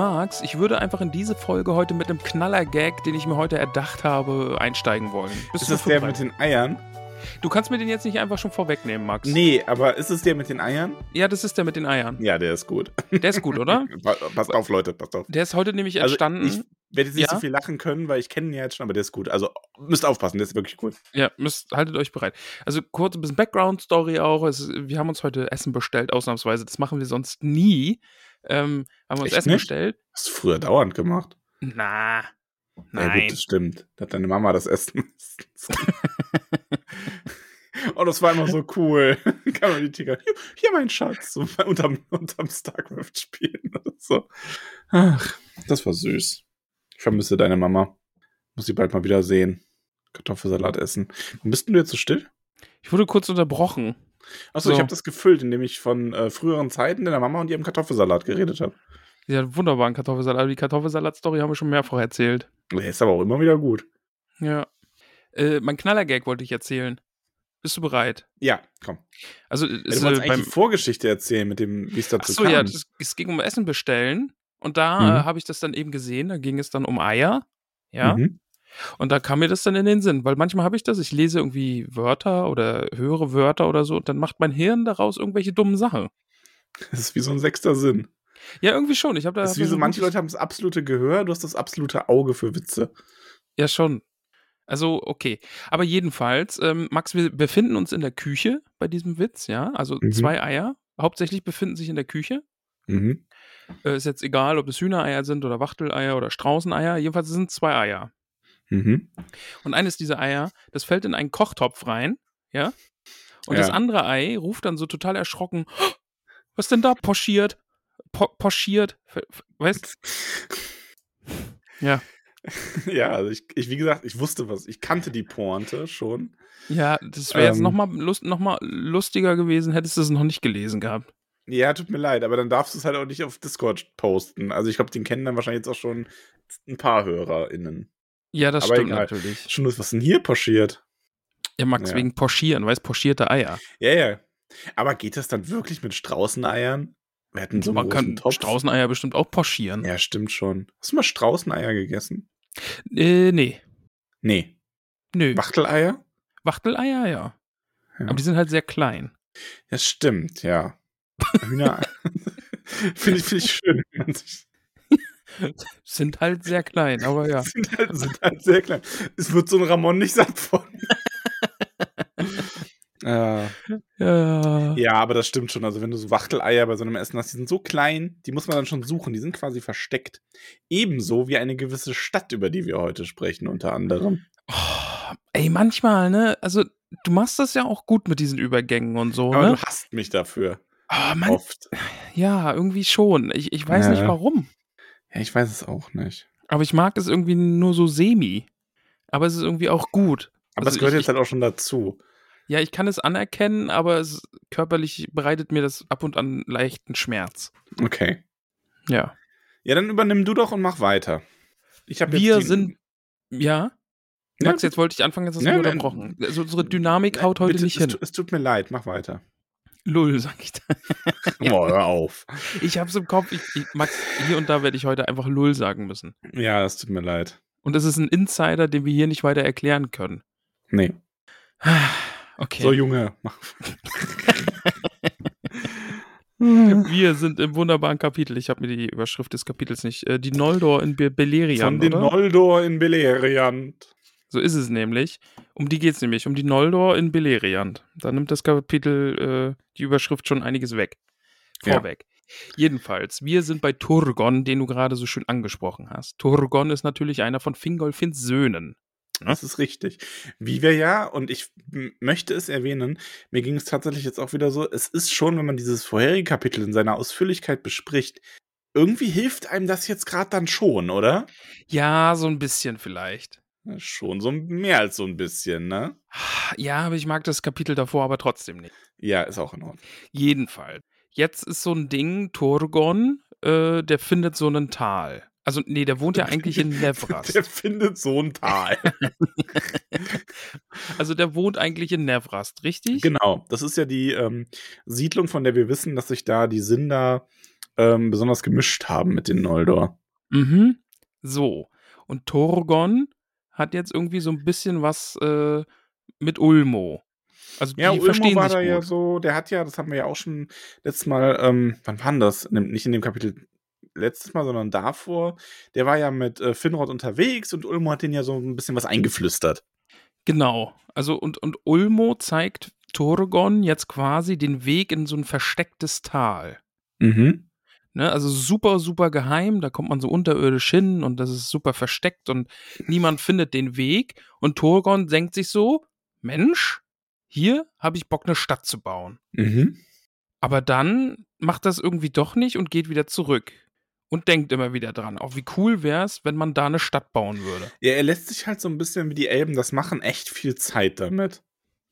Max, ich würde einfach in diese Folge heute mit einem Knaller-Gag, den ich mir heute erdacht habe, einsteigen wollen. Bist Ist das der mit den Eiern? Du kannst mir den jetzt nicht einfach schon vorwegnehmen, Max. Nee, aber ist es der mit den Eiern? Ja, das ist der mit den Eiern. Ja, der ist gut. Der ist gut, oder? Pa- passt auf, Leute, passt auf. Der ist heute nämlich Also entstanden. ich werde jetzt nicht Ja? so viel lachen können, weil ich kenne ihn ja jetzt schon, aber der ist gut. Also müsst aufpassen, der ist wirklich gut. Ja, müsst, haltet euch bereit. Also kurz ein bisschen Background-Story auch. Es, wir haben uns heute Essen bestellt, ausnahmsweise. Das machen wir sonst nie. Ähm, haben wir uns Echt Essen nicht? bestellt. Hast du früher dauernd gemacht? Na, Ja, nein. gut, das stimmt. Da hat deine Mama das Essen. oh, das war immer so cool. Kann man die Tiger. Hier, hier mein Schatz. So unterm, unterm StarCraft spielen oder so. Ach, das war süß. Ich vermisse deine Mama. Muss sie bald mal wieder sehen. Kartoffelsalat essen. Warum bist denn du jetzt so still? ich wurde kurz unterbrochen. Achso, So. ich habe das gefüllt, indem ich von äh, früheren Zeiten deiner Mama und ihrem Kartoffelsalat geredet habe. Ja, wunderbaren Kartoffelsalat. Aber die Kartoffelsalat-Story haben wir schon mehrfach erzählt. Der ist aber auch immer wieder gut. Ja. Äh, mein Knaller-Gag wollte ich erzählen. Bist du bereit? Ja, komm. Also, Ja, es, du wolltest äh, beim, die Vorgeschichte erzählen, mit dem, wie es dazu Achso, kam. ja, das, es ging um Essen bestellen. Und da Mhm. äh, habe ich das dann eben gesehen. Da ging es dann um Eier. Ja. Mhm. Und da kam mir das dann in den Sinn, weil manchmal habe ich das, ich lese irgendwie Wörter oder höre Wörter oder so und dann macht mein Hirn daraus irgendwelche dummen Sachen. Das ist wie so ein sechster Sinn. Ja, irgendwie schon. Ich habe da. Das ist wie so, manche Leute haben das absolute Gehör, du hast das absolute Auge für Witze. Ja, schon. Also, okay. Aber jedenfalls, ähm, Max, wir befinden uns in der Küche bei diesem Witz, ja. Also Mhm. zwei Eier. Hauptsächlich befinden sich in der Küche. Mhm. Äh, ist jetzt egal, ob es Hühnereier sind oder Wachteleier oder Straußeneier. Jedenfalls es sind zwei Eier. Mhm. Und eines dieser Eier, das fällt in einen Kochtopf rein, ja. Und das Ja. andere Ei ruft dann so total erschrocken: "Oh, Was denn da pochiert? Po f- Weißt Ja. Ja, also ich, ich, wie gesagt, ich wusste was. Ich kannte die Pointe schon. Ja, das wäre jetzt Ähm. nochmal lust, noch mal lustiger gewesen, hättest du es noch nicht gelesen gehabt. Ja, tut mir leid, aber dann darfst du es halt auch nicht auf Discord posten. Also ich glaube, den kennen dann wahrscheinlich jetzt auch schon ein paar HörerInnen. Ja, das Aber stimmt egal. natürlich. Schon, was ist denn hier passiert? Ja, Max, Ja. wegen Poschieren, weißt pochierte Eier. Ja, ja. Aber geht das dann wirklich mit Straußeneiern? Wir hatten so Man kann Topf. Straußeneier bestimmt auch poschieren. Ja, stimmt schon. Hast du mal Straußeneier gegessen? Äh, nee. Nee. Nö. Wachteleier? Wachteleier, ja. Ja. Aber die sind halt sehr klein. Ja, stimmt, ja. Hühner. Finde ich, find ich schön. wenn man sich- Sind halt sehr klein, aber ja. sind, halt, sind halt sehr klein. Es wird so ein Ramon nicht satt von. äh, Ja. ja, aber das stimmt schon. Also, wenn du so Wachteleier bei so einem Essen hast, die sind so klein, die muss man dann schon suchen. Die sind quasi versteckt. Ebenso wie eine gewisse Stadt, über die wir heute sprechen, unter anderem. Oh, ey, manchmal, ne? Also, du machst das ja auch gut mit diesen Übergängen und so, Aber ne? du hasst mich dafür. Oh, Mann, Oft. ja, irgendwie schon. Ich, ich weiß Ja. nicht warum. Ja, ich weiß es auch nicht. Aber ich mag es irgendwie nur so semi. Aber es ist irgendwie auch gut. Aber Also es gehört ich- jetzt halt auch schon dazu. Ja, ich kann es anerkennen, aber es körperlich bereitet mir das ab und an leichten Schmerz. Okay. Ja. Ja, dann übernimm du doch und mach weiter. Ich habe Wir sind. Ja? Ja, Max, jetzt wollte ich anfangen, jetzt hast du Ja, unterbrochen. Also unsere Dynamik haut heute bitte, nicht hin. Es tut mir leid, mach weiter. Lull, sag ich da. Boah, hör auf. Ich hab's im Kopf. Ich, ich, Max, hier und da werde ich heute einfach Lull sagen müssen. Ja, es tut mir leid. Und es ist ein Insider, den wir hier nicht weiter erklären können. Nee. Okay. So, Junge. Mach. wir sind im wunderbaren Kapitel. Ich habe mir die Überschrift des Kapitels nicht. Äh, die Noldor in Be Beleriand. Von den oder? Noldor in Beleriand. So ist es nämlich. Um die geht's nämlich, um die Noldor in Beleriand. Da nimmt das Kapitel äh, die Überschrift schon einiges weg. Ja. Vorweg. Jedenfalls, wir sind bei Turgon, den du gerade so schön angesprochen hast. Turgon ist natürlich einer von Fingolfins Söhnen. Das ist richtig. Wie wir ja, und ich möchte es erwähnen, mir ging es tatsächlich jetzt auch wieder so, es ist schon, wenn man dieses vorherige Kapitel in seiner Ausführlichkeit bespricht, irgendwie hilft einem das jetzt gerade dann schon, oder? Ja, so ein bisschen vielleicht. Schon so mehr als so ein bisschen, ne? Ja, aber ich mag das Kapitel davor aber trotzdem nicht. Ja, ist auch in Ordnung. Jedenfalls. Jetzt ist so ein Ding, Turgon, äh, der findet so einen Tal. Also, nee, der wohnt ja eigentlich in Nevrast. Der findet so ein Tal. Also, der wohnt eigentlich in Nevrast, richtig? genau, das ist ja die ähm, Siedlung, von der wir wissen, dass sich da die Sinder ähm, besonders gemischt haben mit den Noldor. Mhm. So. Und Turgon hat jetzt irgendwie so ein bisschen was äh, mit Ulmo. Also, Ja, die Ulmo war da ja so, der hat ja, das haben wir ja auch schon letztes Mal, ähm, wann war denn das? Nicht in dem Kapitel letztes Mal, sondern davor. Der war ja mit äh, Finrod unterwegs und Ulmo hat den ja so ein bisschen was eingeflüstert. Genau. Also, und, und Ulmo zeigt Turgon jetzt quasi den Weg in so ein verstecktes Tal. Mhm. Ne, also super, super geheim, da kommt man so unterirdisch hin und das ist super versteckt und niemand findet den Weg. Und Turgon denkt sich so: Mensch, hier habe ich Bock, eine Stadt zu bauen. Mhm. Aber dann macht das irgendwie doch nicht und geht wieder zurück. Und denkt immer wieder dran. Auch wie cool wäre es, wenn man da eine Stadt bauen würde. Ja, er lässt sich halt so ein bisschen wie die Elben das machen, echt viel Zeit damit.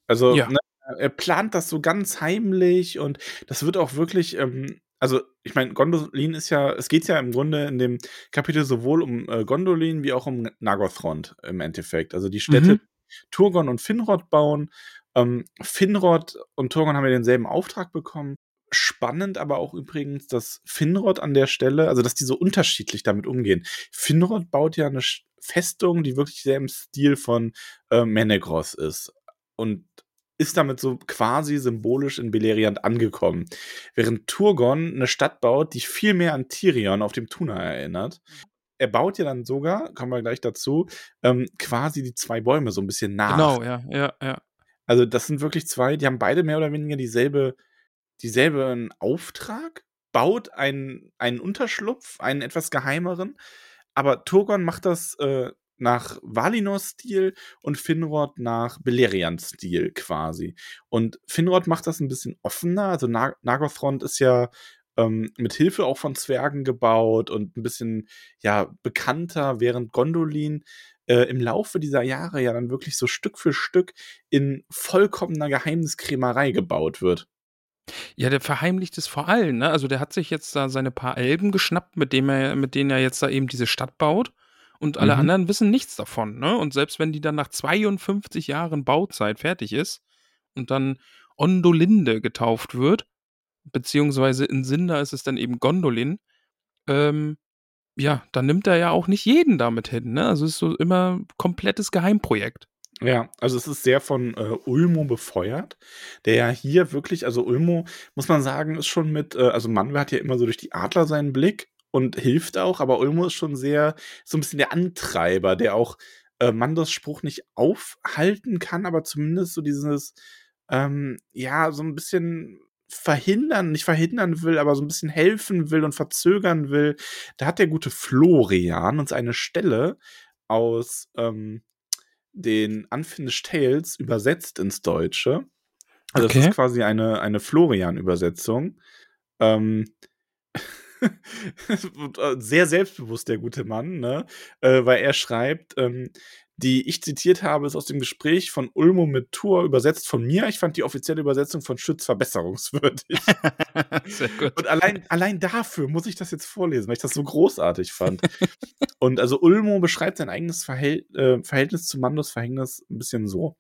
Also, Ja. ne, er plant das so ganz heimlich und das wird auch wirklich, ähm, also ich meine, Gondolin ist ja, es geht ja im Grunde in dem Kapitel sowohl um äh, Gondolin wie auch um Nagothrond im Endeffekt. Also die Städte Mhm. Turgon und Finrod bauen. Ähm, Finrod und Turgon haben ja denselben Auftrag bekommen. Spannend aber auch übrigens, dass Finrod an der Stelle, also dass die so unterschiedlich damit umgehen. Finrod baut ja eine Festung, die wirklich sehr im Stil von äh, Menegros ist. Und ist damit so quasi symbolisch in Beleriand angekommen. Während Turgon eine Stadt baut, die viel mehr an Tirion auf dem Tuna erinnert. Er baut ja dann sogar, kommen wir gleich dazu, ähm, quasi die zwei Bäume so ein bisschen nach. Genau, ja, ja, ja. Also das sind wirklich zwei, die haben beide mehr oder weniger dieselbe, dieselben Auftrag, baut einen, einen Unterschlupf, einen etwas geheimeren, aber Turgon macht das äh, nach Valinor-Stil und Finrod nach Beleriand-Stil quasi. Und Finrod macht das ein bisschen offener, also Na Nagothrond ist ja ähm, mit Hilfe auch von Zwergen gebaut und ein bisschen ja bekannter, während Gondolin äh, im Laufe dieser Jahre ja dann wirklich so Stück für Stück in vollkommener Geheimniskrämerei gebaut wird. Ja, der verheimlicht es vor allem, ne? Also der hat sich jetzt da seine paar Elben geschnappt, mit dem er, mit denen er jetzt da eben diese Stadt baut. Und alle Mhm. anderen wissen nichts davon, ne? Und selbst wenn die dann nach 52 Jahren Bauzeit fertig ist und dann Ondolinde getauft wird, beziehungsweise in Sinda ist es dann eben Gondolin, ähm, ja, dann nimmt er ja auch nicht jeden damit hin, ne? Also es ist so immer komplettes Geheimprojekt. Ja, also es ist sehr von äh, Ulmo befeuert, der ja hier wirklich, also Ulmo, muss man sagen, ist schon mit, äh, also Manwe hat ja immer so durch die Adler seinen Blick und hilft auch, aber Ulmo ist schon sehr, so ein bisschen der Antreiber, der auch äh, Mandos Spruch nicht aufhalten kann, aber zumindest so dieses, ähm, ja, so ein bisschen verhindern, nicht verhindern will, aber so ein bisschen helfen will und verzögern will. Da hat der gute Florian uns eine Stelle aus, ähm, den Unfinished Tales übersetzt ins Deutsche. Also Okay. das ist quasi eine, eine Florian-Übersetzung. Ähm, sehr selbstbewusst, der gute Mann, ne? Äh, weil er schreibt, ähm, die ich zitiert habe, ist aus dem Gespräch von Ulmo mit Tour übersetzt von mir. Ich fand die offizielle Übersetzung von Schütz verbesserungswürdig. Sehr gut. Und allein, allein dafür muss ich das jetzt vorlesen, weil ich das so großartig fand. Und also Ulmo beschreibt sein eigenes Verhält, äh, Verhältnis zu Mandos Verhängnis ein bisschen so.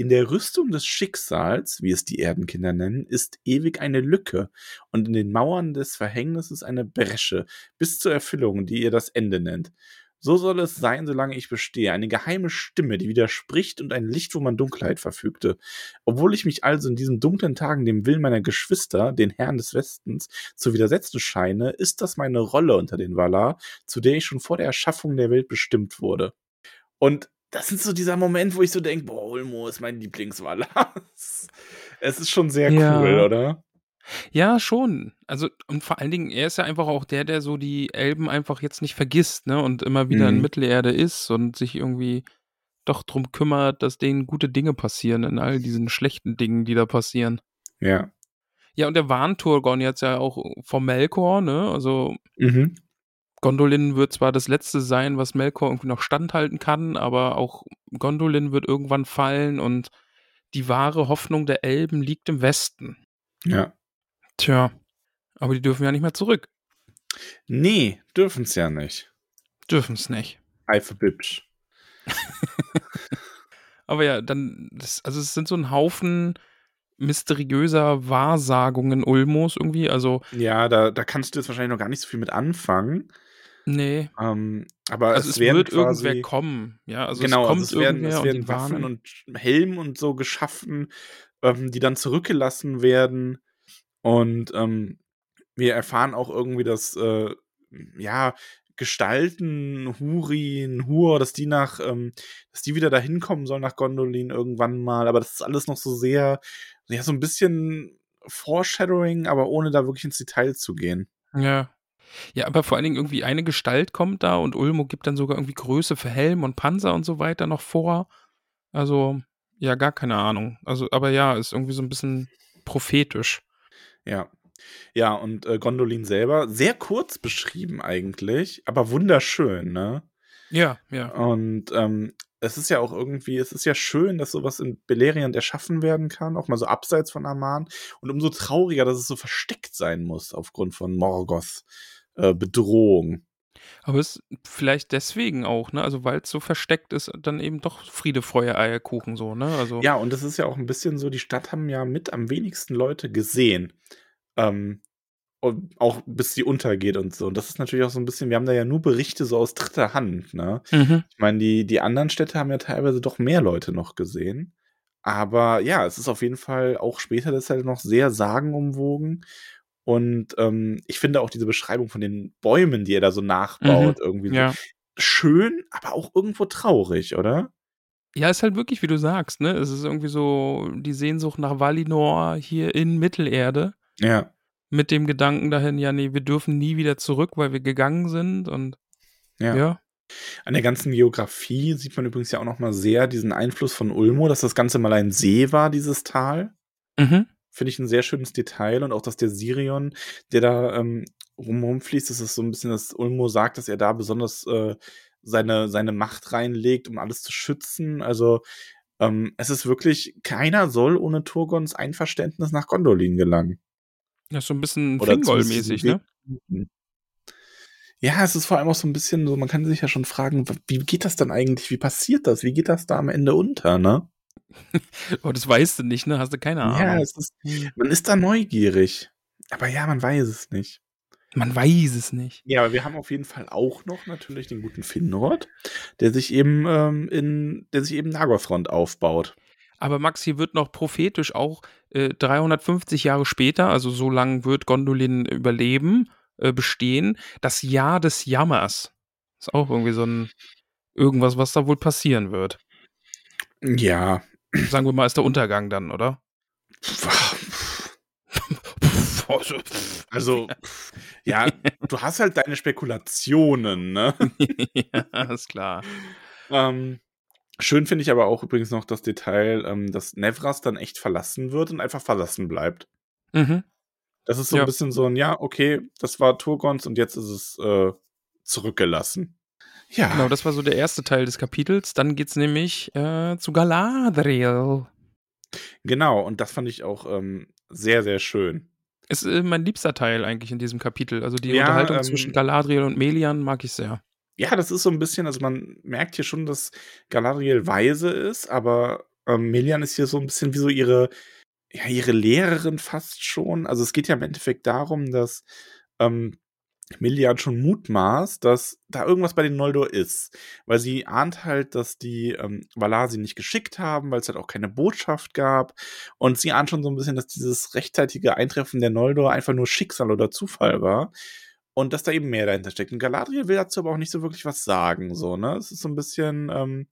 In der Rüstung des Schicksals, wie es die Erdenkinder nennen, ist ewig eine Lücke und in den Mauern des Verhängnisses eine Bresche, bis zur Erfüllung, die ihr das Ende nennt. So soll es sein, solange ich bestehe. Eine geheime Stimme, die widerspricht und ein Licht, wo man Dunkelheit verfügte. Obwohl ich mich also in diesen dunklen Tagen dem Willen meiner Geschwister, den Herren des Westens, zu widersetzen scheine, ist das meine Rolle unter den Valar, zu der ich schon vor der Erschaffung der Welt bestimmt wurde. Und das ist so dieser Moment, wo ich so denke, boah, Ulmo ist mein Lieblingsvalar. es ist schon sehr Ja. cool, oder? Ja, schon. Also, und vor allen Dingen, er ist ja einfach auch der, der so die Elben einfach jetzt nicht vergisst, ne? Und immer wieder in Mhm. Mittelerde ist und sich irgendwie doch drum kümmert, dass denen gute Dinge passieren in all diesen schlechten Dingen, die da passieren. Ja. Ja, und der warnt Turgon jetzt ja auch vor Melkor, ne? Also, Mhm. Gondolin wird zwar das Letzte sein, was Melkor irgendwie noch standhalten kann, aber auch Gondolin wird irgendwann fallen und die wahre Hoffnung der Elben liegt im Westen. Ja. Tja, aber die dürfen ja nicht mehr zurück. Nee, dürfen's ja nicht. Dürfen es nicht. Ei für Bibsch. Aber ja, dann, das, also es sind so ein Haufen mysteriöser Wahrsagungen Ulmos irgendwie. Also, Ja, da, da kannst du jetzt wahrscheinlich noch gar nicht so viel mit anfangen. Nee. Ähm, aber Also es, werden wird quasi, irgendwer kommen. Ja, also genau, es kommt also es werden, es werden und Waffen und Helm und so geschaffen, ähm, die dann zurückgelassen werden. Und ähm, wir erfahren auch irgendwie, dass äh, ja Gestalten, Hurin, Hur, dass die nach, ähm, dass die wieder dahin kommen sollen nach Gondolin irgendwann mal. Aber das ist alles noch so sehr, ja, so ein bisschen Foreshadowing, aber ohne da wirklich ins Detail zu gehen. Ja. Ja, aber vor allen Dingen irgendwie eine Gestalt kommt da und Ulmo gibt dann sogar irgendwie Größe für Helm und Panzer und so weiter noch vor. Also, ja, gar keine Ahnung. Also, aber ja, ist irgendwie so ein bisschen prophetisch. Ja. Ja, und äh, Gondolin selber, sehr kurz beschrieben eigentlich, aber wunderschön, ne? Ja, ja. Und ähm, es ist ja auch irgendwie, es ist ja schön, dass sowas in Beleriand erschaffen werden kann, auch mal so abseits von Aman. Und umso trauriger, dass es so versteckt sein muss aufgrund von Morgoth äh, Bedrohung. Aber es ist vielleicht deswegen auch, ne? Also, weil es so versteckt ist, dann eben doch Friede, Freude, Eierkuchen so, ne? Also, Ja, und es ist ja auch ein bisschen so, die Stadt haben ja mit am wenigsten Leute gesehen. Ähm, auch bis sie untergeht und so. Und das ist natürlich auch so ein bisschen, wir haben da ja nur Berichte so aus dritter Hand, ne? mhm. Ich meine, die, die anderen Städte haben ja teilweise doch mehr Leute noch gesehen. Aber ja, es ist auf jeden Fall auch später deshalb noch sehr sagenumwogen. Und ähm, ich finde auch diese Beschreibung von den Bäumen, die er da so nachbaut, irgendwie so ja. schön, aber auch irgendwo traurig, oder? Ja, ist halt wirklich, wie du sagst, ne? Es ist irgendwie so die Sehnsucht nach Valinor hier in Mittelerde. Ja. Mit dem Gedanken dahin, ja, nee, wir dürfen nie wieder zurück, weil wir gegangen sind und Ja. ja. An der ganzen Geografie sieht man übrigens ja auch noch mal sehr diesen Einfluss von Ulmo, dass das Ganze mal ein See war, dieses Tal. Mhm. Finde ich ein sehr schönes Detail und auch, dass der Sirion, der da ähm, rum, rumfließt, das ist so ein bisschen, dass Ulmo sagt, dass er da besonders äh, seine, seine Macht reinlegt, um alles zu schützen. Also ähm, es ist wirklich, keiner soll ohne Turgons Einverständnis nach Gondolin gelangen. Das ist so ein bisschen Fingol-mäßig, ne? Ja, es ist vor allem auch so ein bisschen so, man kann sich ja schon fragen, wie geht das dann eigentlich? Wie passiert das? Wie geht das da am Ende unter, ne? Oh, das weißt du nicht, ne? Hast du keine Ahnung. Ja, ist, man ist da neugierig. Aber ja, man weiß es nicht. Man weiß es nicht. Ja, aber wir haben auf jeden Fall auch noch natürlich den guten Finrod, der sich eben ähm, in, der sich eben Nagothrond aufbaut. Aber Max, hier wird noch prophetisch auch äh, 350 Jahre später, also so lange wird Gondolin überleben, äh, bestehen, das Jahr des Jammers. Ist auch irgendwie so ein irgendwas, was da wohl passieren wird. Ja. Sagen wir mal, ist der Untergang dann, oder? Also, Also, ja, du hast halt deine Spekulationen, ne? ja, ist klar. Ähm, schön finde ich aber auch übrigens noch das Detail, ähm, dass Nevras dann echt verlassen wird und einfach verlassen bleibt. Mhm. Das ist so Ja. ein bisschen so ein, ja, okay, das war Turgons und jetzt ist es äh, zurückgelassen. Ja, Genau, das war so der erste Teil des Kapitels. Dann geht's nämlich äh, zu Galadriel. genau. Und das fand ich auch ähm, sehr, sehr schön. Ist äh, mein liebster Teil eigentlich in diesem Kapitel. Also die Ja, Unterhaltung ähm, zwischen Galadriel und Melian mag ich sehr. Ja, das ist so ein bisschen, also man merkt hier schon, dass Galadriel weise ist, aber ähm, Melian ist hier so ein bisschen wie so ihre, ja, ihre Lehrerin fast schon. Also es geht ja im Endeffekt darum, dass ähm, Melian schon mutmaßt, dass da irgendwas bei den Noldor ist. Weil sie ahnt halt, dass die ähm, Valar sie nicht geschickt haben, weil es halt auch keine Botschaft gab. Und sie ahnt schon so ein bisschen, dass dieses rechtzeitige Eintreffen der Noldor einfach nur Schicksal oder Zufall war. Und dass da eben mehr dahinter steckt. Und Galadriel will dazu aber auch nicht so wirklich was sagen, so, ne? Es ist so ein bisschen, ähm,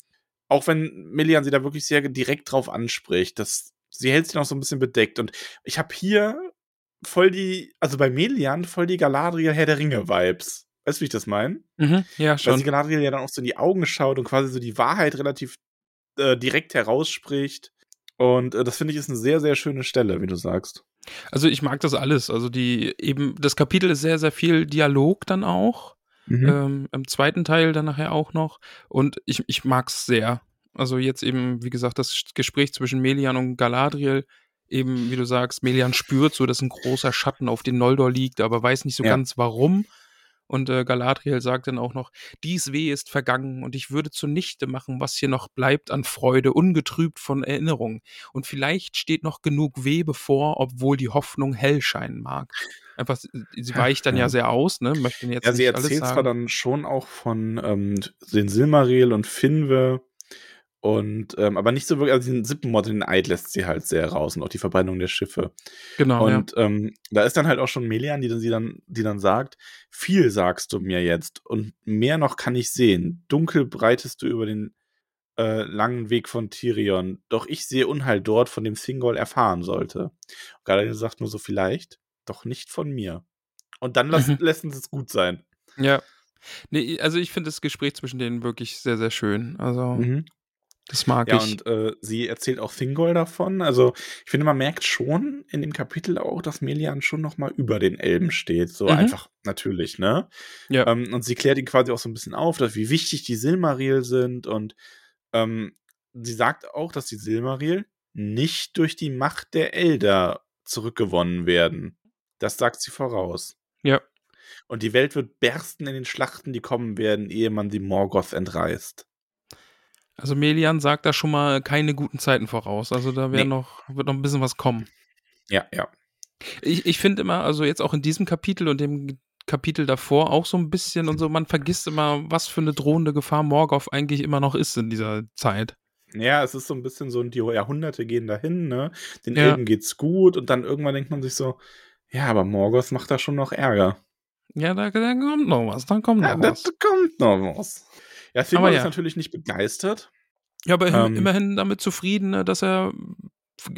auch wenn Melian sie da wirklich sehr direkt drauf anspricht, dass sie hält sich noch so ein bisschen bedeckt. Und ich habe hier voll die, also bei Melian voll die Galadriel Herr der Ringe-Vibes. Weißt du, wie ich das meine? Mhm, ja, Dass schon. die Galadriel ja dann auch so in die Augen schaut und quasi so die Wahrheit relativ äh, direkt herausspricht. Und äh, das finde ich ist eine sehr, sehr schöne Stelle, wie du sagst. Also ich mag das alles. Also die eben, das Kapitel ist sehr, sehr viel Dialog dann auch. Mhm. Ähm, Im zweiten Teil dann nachher auch noch. Und ich, ich mag es sehr. Also jetzt eben, wie gesagt, das Gespräch zwischen Melian und Galadriel, eben, wie du sagst, Melian spürt so, dass ein großer Schatten auf den Noldor liegt, aber weiß nicht so Ja. ganz warum. Und äh, Galadriel sagt dann auch noch, dies Weh ist vergangen und ich würde zunichte machen, was hier noch bleibt an Freude, ungetrübt von Erinnerung. Und vielleicht steht noch genug Weh bevor, obwohl die Hoffnung hell scheinen mag. Einfach, sie weicht dann ja, Ja. sehr aus, ne? Möchte jetzt Ja, sie erzählt zwar dann schon auch von ähm, den Silmaril und Finwe und ähm, aber nicht so wirklich, also den Sippenmord, den Eid lässt sie halt sehr raus und auch die Verbrennung der Schiffe. genau, und ähm, da ist dann halt auch schon Melian, die dann, sie dann, die dann sagt, viel sagst du mir jetzt und mehr noch kann ich sehen. Dunkel breitest du über den äh, langen Weg von Tirion, doch ich sehe Unheil dort, von dem Thingol erfahren sollte. Galadriel sagt nur so vielleicht, doch nicht von mir. Und dann lassen, Mhm. lassen sie es gut sein. ja. Ja. Nee, also ich finde das Gespräch zwischen denen wirklich sehr, sehr schön. Also, das mag. Ja, ich. und äh, sie erzählt auch Thingol davon. Also, ich finde, man merkt schon in dem Kapitel auch, dass Melian schon noch mal über den Elben steht. So Mhm. einfach natürlich, ne? ja. Ähm, und sie klärt ihn quasi auch so ein bisschen auf, dass, wie wichtig die Silmaril sind. Und ähm, sie sagt auch, dass die Silmaril nicht durch die Macht der Elder zurückgewonnen werden. Das sagt sie voraus. ja. Und die Welt wird bersten in den Schlachten, die kommen werden, ehe man sie Morgoth entreißt. Also Melian sagt da schon mal keine guten Zeiten voraus. Also da Nee. noch, wird noch ein bisschen was kommen. Ja, ja. Ich, ich finde immer, also jetzt auch in diesem Kapitel und dem Kapitel davor auch so ein bisschen und so, man vergisst immer, was für eine drohende Gefahr Morgoth eigentlich immer noch ist in dieser Zeit. Ja, es ist so ein bisschen so, die Jahrhunderte gehen dahin, ne? Den Ja. Elben geht's gut und dann irgendwann denkt man sich so, ja, aber Morgoth macht da schon noch Ärger. Ja, da, da kommt noch was, dann kommt noch Ja, was. das kommt noch was. Ja, Aber ja. ist natürlich nicht begeistert. Ja, aber Ähm. immerhin damit zufrieden, äh, dass er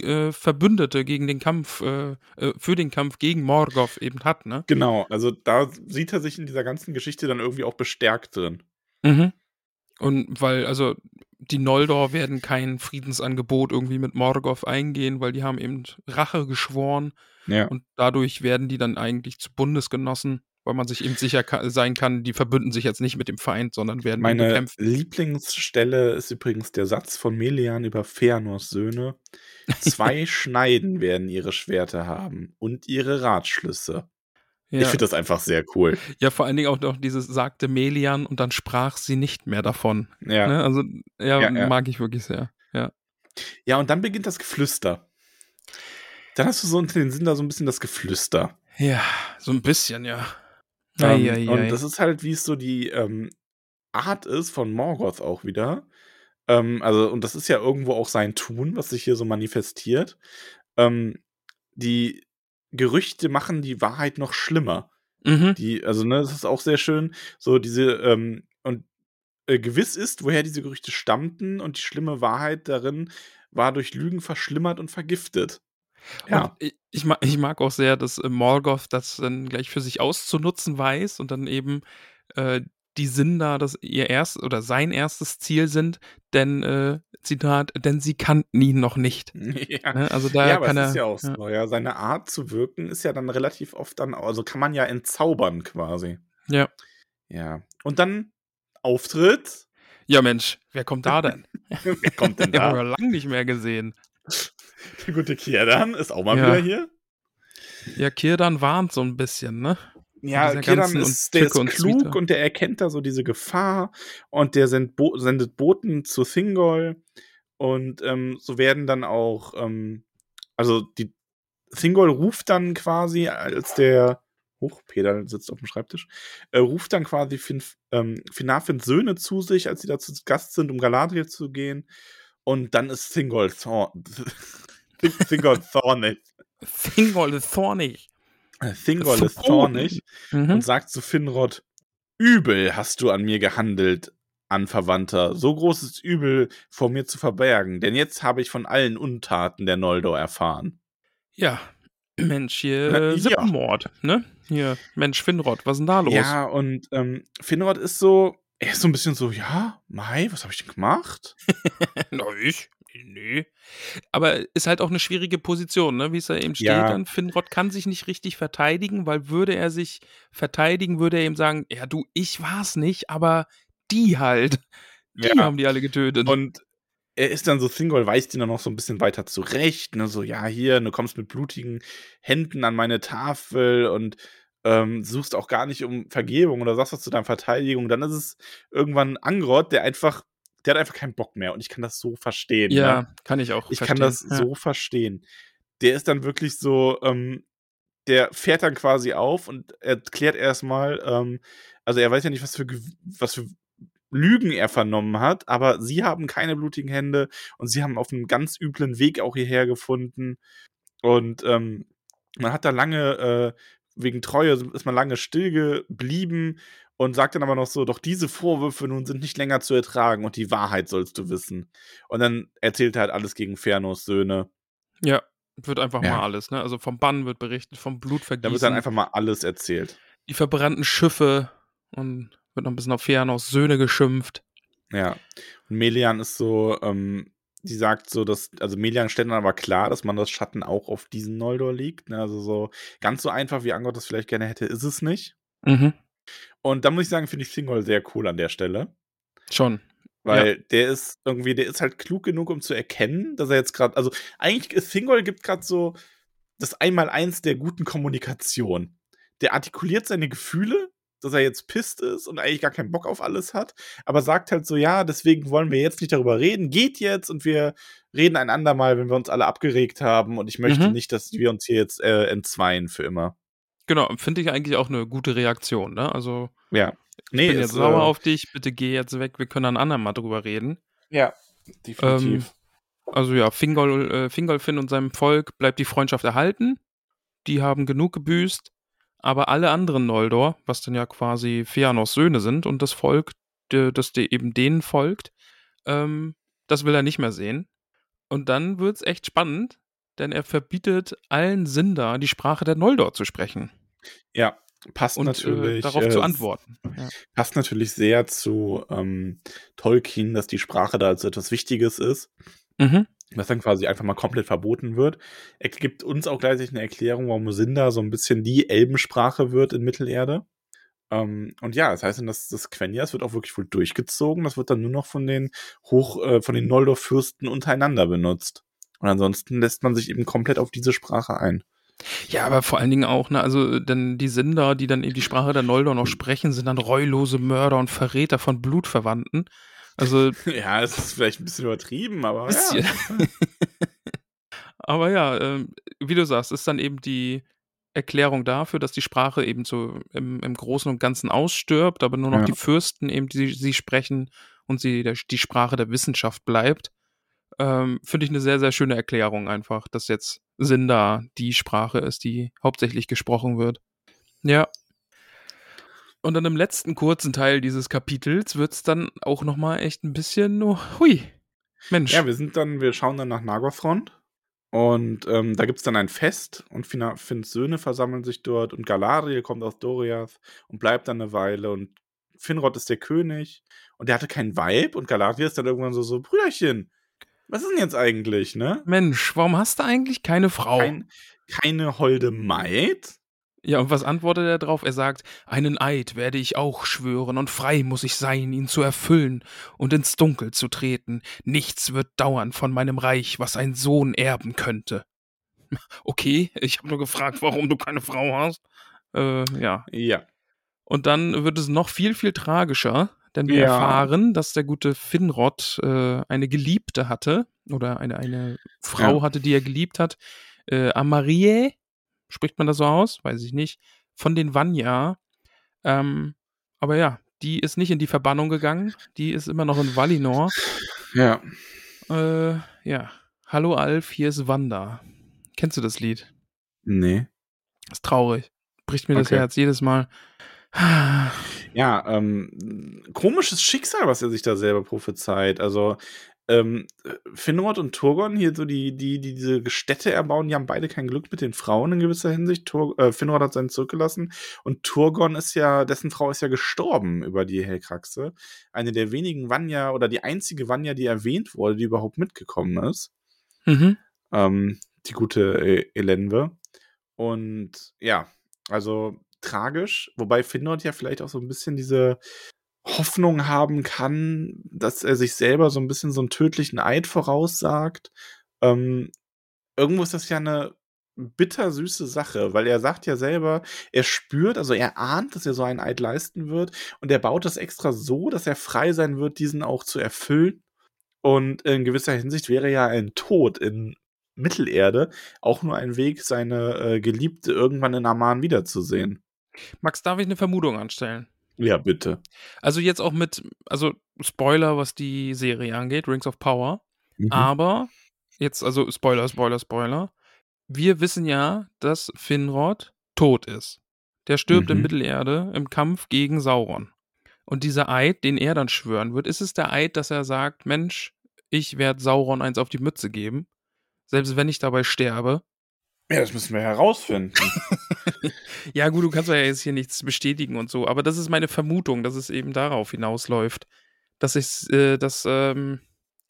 äh, Verbündete gegen den Kampf, äh, äh, für den Kampf gegen Morgoth eben hat, ne? Genau, also da sieht er sich in dieser ganzen Geschichte dann irgendwie auch bestärkt drin. Mhm. Und weil, also, die Noldor werden kein Friedensangebot irgendwie mit Morgoth eingehen, weil die haben eben Rache geschworen Ja. und dadurch werden die dann eigentlich zu Bundesgenossen, weil man sich eben sicher ka sein kann, die verbünden sich jetzt nicht mit dem Feind, sondern werden Meine bekämpfen. Lieblingsstelle ist übrigens der Satz von Melian über Feanors Söhne. Zwei Schneiden werden ihre Schwerter haben und ihre Ratschlüsse. Ja. Ich finde das einfach sehr cool. ja, vor allen Dingen auch noch dieses sagte Melian und dann sprach sie nicht mehr davon. Ja. Ne? Also, ja, Ja, ja. mag ich wirklich sehr. Ja. Ja, und dann beginnt das Geflüster. Dann hast du so unter den Sinn da so ein bisschen das Geflüster. Ja, so ein bisschen, ja. Ähm, Ei, ei, ei. Und das ist halt, wie es so die ähm, Art ist von Morgoth auch wieder. Ähm, also, und das ist ja irgendwo auch sein Tun, was sich hier so manifestiert. Ähm, die Gerüchte machen die Wahrheit noch schlimmer. Mhm. Die, also, ne, das ist auch sehr schön. So, diese, ähm, und äh, gewiss ist, woher diese Gerüchte stammten und die schlimme Wahrheit darin war durch Lügen verschlimmert und vergiftet. Ja. Ich, ich, mag, ich mag auch sehr, dass äh, Morgoth das dann gleich für sich auszunutzen weiß und dann eben äh, die Sindar das ihr erst oder sein erstes Ziel sind, denn äh, Zitat, denn sie kannten ihn noch nicht. ja. Ne? Also da ja, aber kann es er ist ja auch so, ja. Seine Art zu wirken ist ja dann relativ oft dann, also kann man ja entzaubern quasi. ja. Ja. Und dann Auftritt. Ja, Mensch, wer kommt da denn? Wer kommt denn Den haben wir da? lange nicht mehr gesehen. Der gute Kierdan ist auch mal Ja. wieder hier. Ja, Kirdan warnt so ein bisschen, ne? Ja, Kierdan ist, der ist und klug Zwiete. und der erkennt da so diese Gefahr und der sendet, Bo sendet Boten zu Thingol und ähm, so werden dann auch, ähm, also die Thingol ruft dann quasi, als der Hoch, Peter sitzt auf dem Schreibtisch, äh, ruft dann quasi Fin, ähm, Finarfins Söhne zu sich, als sie da zu Gast sind, um Galadriel zu gehen. Und dann ist Thingol Thorn. Thingol Thornig. Thingol ist zornig. Thingol ist Verboten. zornig Mhm. und sagt zu Finrod: Übel hast du an mir gehandelt, Anverwandter. So großes Übel vor mir zu verbergen, denn jetzt habe ich von allen Untaten der Noldor erfahren. Ja, Mensch, hier äh, ja. Sippenmord, ne? Hier, Mensch, Finrod, was ist denn da los? Ja, und ähm, Finrod ist so, er ist so ein bisschen so, ja, Mai, was habe ich denn gemacht? Na, ich? Nee. Aber ist halt auch eine schwierige Position, ne? Wie es da eben steht. Ja. Dann Finrod kann sich nicht richtig verteidigen, weil würde er sich verteidigen, würde er ihm sagen, ja du, ich war's nicht, aber die halt. Die Ja. haben die alle getötet. Und er ist dann so, Thingol weist ihn dann noch so ein bisschen weiter zurecht, ne, so, ja, hier, du kommst mit blutigen Händen an meine Tafel und ähm, suchst auch gar nicht um Vergebung oder sagst was zu deiner Verteidigung. Dann ist es irgendwann Angrod, der einfach, der hat einfach keinen Bock mehr und ich kann das so verstehen. ja, Ne? kann ich auch Ich verstehen. kann das ja. so verstehen. Der ist dann wirklich so, ähm, der fährt dann quasi auf und erklärt erstmal, ähm, also er weiß ja nicht, was für, was für Lügen er vernommen hat, aber sie haben keine blutigen Hände und sie haben auf einem ganz üblen Weg auch hierher gefunden. Und ähm, man hat da lange, äh, wegen Treue ist man lange still geblieben und sagt dann aber noch so, doch diese Vorwürfe nun sind nicht länger zu ertragen und die Wahrheit sollst du wissen. Und dann erzählt er halt alles gegen Fernos Söhne. Ja, wird einfach Ja. mal alles, ne? Also vom Bann wird berichtet, vom Da wird Blutvergießen, dann einfach mal alles erzählt. die verbrannten Schiffe und wird noch ein bisschen auf Fëanors Söhne geschimpft. Ja. Und Melian ist so, ähm, die sagt so, dass, also Melian stellt dann aber klar, dass man das Schatten auch auf diesen Noldor liegt. Ne? Also so ganz so einfach, wie Angott das vielleicht gerne hätte, ist es nicht. Mhm. Und da muss ich sagen, finde ich Thingol sehr cool an der Stelle. Schon. Weil der ist irgendwie, der ist halt klug genug, um zu erkennen, dass er jetzt gerade, also eigentlich ist Thingol gibt gerade so das Einmaleins der guten Kommunikation. Der artikuliert seine Gefühle, dass er jetzt pisst ist und eigentlich gar keinen Bock auf alles hat, aber sagt halt so, ja, deswegen wollen wir jetzt nicht darüber reden, geht jetzt und wir reden ein andermal, wenn wir uns alle abgeregt haben und ich möchte Mhm. nicht, dass wir uns hier jetzt äh, entzweien für immer. Genau, finde ich eigentlich auch eine gute Reaktion, ne? Also, Ja. Nee, ich bin jetzt sauer äh, auf dich, bitte geh jetzt weg, wir können ein andermal drüber reden. Ja, definitiv. Also ja, Fingol, äh, Fingolfin und seinem Volk bleibt die Freundschaft erhalten. Die haben genug gebüßt. Aber alle anderen Noldor, was dann ja quasi Fëanors Söhne sind und das Volk, das eben denen folgt, ähm, das will er nicht mehr sehen. Und dann wird's echt spannend, denn er verbietet allen Sindar die Sprache der Noldor zu sprechen ja, passt und natürlich. äh, darauf äh, zu antworten. Ja. passt natürlich sehr zu ähm, Tolkien, dass die Sprache da als etwas Wichtiges ist, Mhm. Was dann quasi einfach mal komplett verboten wird. Er gibt uns auch gleichzeitig eine Erklärung, warum Sindar so ein bisschen die Elbensprache wird in Mittelerde. Ähm, und ja, das heißt, dann, dass das Quenya, wird auch wirklich wohl durchgezogen. Das wird dann nur noch von den Hoch, äh, von den Noldor-Fürsten untereinander benutzt. Und ansonsten lässt man sich eben komplett auf diese Sprache ein. Ja, aber vor allen Dingen auch, ne, also denn die Sindar, die dann eben die Sprache der Noldor noch sprechen, sind dann reulose Mörder und Verräter von Blutverwandten. Also, Ja, es ist vielleicht ein bisschen übertrieben, aber Bisschen. ja. aber ja, ähm, wie du sagst, ist dann eben die Erklärung dafür, dass die Sprache eben so im, im Großen und Ganzen ausstirbt, aber nur noch Ja. die Fürsten eben die, sie sprechen und sie der, die Sprache der Wissenschaft bleibt. Ähm, Finde ich eine sehr, sehr schöne Erklärung einfach, dass jetzt Sindar die Sprache ist, die hauptsächlich gesprochen wird. Ja. Und dann im letzten kurzen Teil dieses Kapitels wird es dann auch nochmal echt ein bisschen, oh, hui, Mensch. Ja, wir sind dann, wir schauen dann nach Nagorfront und ähm, da gibt es dann ein Fest und Fina- Finns Söhne versammeln sich dort und Galadriel kommt aus Doriath und bleibt dann eine Weile und Finrod ist der König und der hatte keinen Vibe und Galadriel ist dann irgendwann so, so, Brüderchen, was ist denn jetzt eigentlich, ne? Mensch, warum hast du eigentlich keine Frau? Kein, keine holde Maid? Ja, und was antwortet er drauf? Er sagt, einen Eid werde ich auch schwören und frei muss ich sein, ihn zu erfüllen und ins Dunkel zu treten. Nichts wird dauern von meinem Reich, was ein Sohn erben könnte. Okay, ich habe nur gefragt, warum du keine Frau hast. Äh, ja. Ja. Und dann wird es noch viel, viel tragischer, denn wir Ja. erfahren, dass der gute Finrod äh, eine Geliebte hatte oder eine, eine Frau Ja. hatte, die er geliebt hat. Äh, Amarie, spricht man das so aus? Weiß ich nicht. Von den Vanya. Ähm, aber ja, die ist nicht in die Verbannung gegangen. Die ist immer noch in Valinor. Ja. Äh, ja. Hallo Alf, hier ist Wanda. Kennst du das Lied? Nee. Ist traurig. Bricht mir das Okay. Herz jedes Mal. Ja, ähm, komisches Schicksal, was er sich da selber prophezeit. Also, ähm, Finrod und Turgon, hier so die, die, die diese Städte erbauen, die haben beide kein Glück mit den Frauen in gewisser Hinsicht. Tur äh, Finrod hat seinen zurückgelassen und Turgon ist ja, dessen Frau ist ja gestorben über die Hellkraxe. Eine der wenigen Vanya oder die einzige Vanya, die erwähnt wurde, die überhaupt mitgekommen ist. Mhm. Ähm, die gute äh, Elenwe. Und ja, also tragisch, wobei Finrod ja vielleicht auch so ein bisschen diese Hoffnung haben kann, dass er sich selber so ein bisschen so einen tödlichen Eid voraussagt. Ähm, irgendwo ist das ja eine bittersüße Sache, weil er sagt ja selber, er spürt, also er ahnt, dass er so einen Eid leisten wird und er baut das extra so, dass er frei sein wird, diesen auch zu erfüllen. Und in gewisser Hinsicht wäre ja ein Tod in Mittelerde auch nur ein Weg, seine äh, Geliebte irgendwann in Amman wiederzusehen. Max, darf ich eine Vermutung anstellen? Ja, bitte. Also jetzt auch mit, also Spoiler, was die Serie angeht, Rings of Power. Mhm. Aber jetzt, also Spoiler, Spoiler, Spoiler. Wir wissen ja, dass Finrod tot ist. Der stirbt in Mhm. Mittelerde im Kampf gegen Sauron. Und dieser Eid, den er dann schwören wird, ist es der Eid, dass er sagt, Mensch, ich werde Sauron eins auf die Mütze geben, selbst wenn ich dabei sterbe. Ja, das müssen wir herausfinden. Ja, gut, du kannst ja jetzt hier nichts bestätigen und so, aber das ist meine Vermutung, dass es eben darauf hinausläuft. Dass ich, äh, dass, ähm,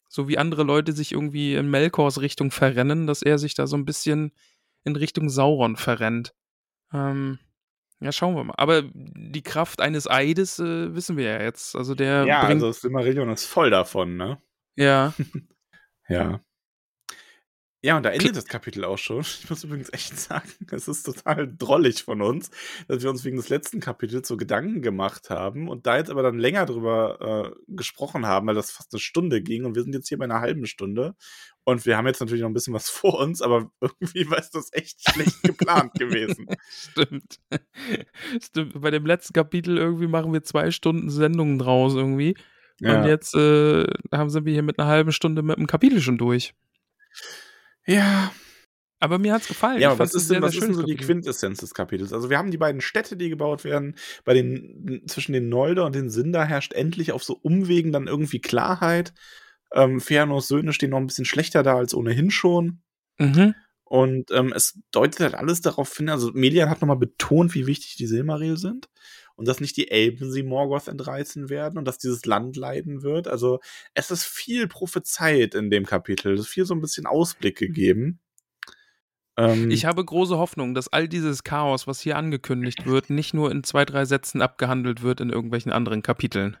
so wie andere Leute sich irgendwie in Melkors Richtung verrennen, dass er sich da so ein bisschen in Richtung Sauron verrennt. Ähm, ja, schauen wir mal. Aber die Kraft eines Eides äh, wissen wir ja jetzt. Also der ja, bringt. also Silmarillion ist voll davon, ne? ja. Ja. Ja, und da endet das Kapitel auch schon. Ich muss übrigens echt sagen, es ist total drollig von uns, dass wir uns wegen des letzten Kapitels so Gedanken gemacht haben und da jetzt aber dann länger drüber äh, gesprochen haben, weil das fast eine Stunde ging und wir sind jetzt hier bei einer halben Stunde und wir haben jetzt natürlich noch ein bisschen was vor uns, aber irgendwie war es das echt schlecht geplant gewesen. Stimmt. Stimmt. Bei dem letzten Kapitel irgendwie machen wir zwei Stunden Sendungen draus irgendwie. Und jetzt äh, haben sind wir hier mit einer halben Stunde mit dem Kapitel schon durch. Ja, Aber mir hat's gefallen. Ja, was ist denn, was ist denn so die. Quintessenz des Kapitels? Also wir haben die beiden Städte, die gebaut werden. Bei den zwischen den Nolder und den Sinder herrscht endlich auf so Umwegen dann irgendwie Klarheit. Ähm, Fëanors Söhne stehen noch ein bisschen schlechter da als ohnehin schon. Mhm. Und ähm, es deutet halt alles darauf hin, also Melian hat nochmal betont, wie wichtig die Silmaril sind. Und dass nicht die Elben sie Morgoth entreißen werden und dass dieses Land leiden wird. Also es ist viel prophezeit in dem Kapitel. Es ist viel so ein bisschen Ausblick gegeben. Ähm, Ich habe große Hoffnung, dass all dieses Chaos, was hier angekündigt wird, nicht nur in zwei, drei Sätzen abgehandelt wird in irgendwelchen anderen Kapiteln.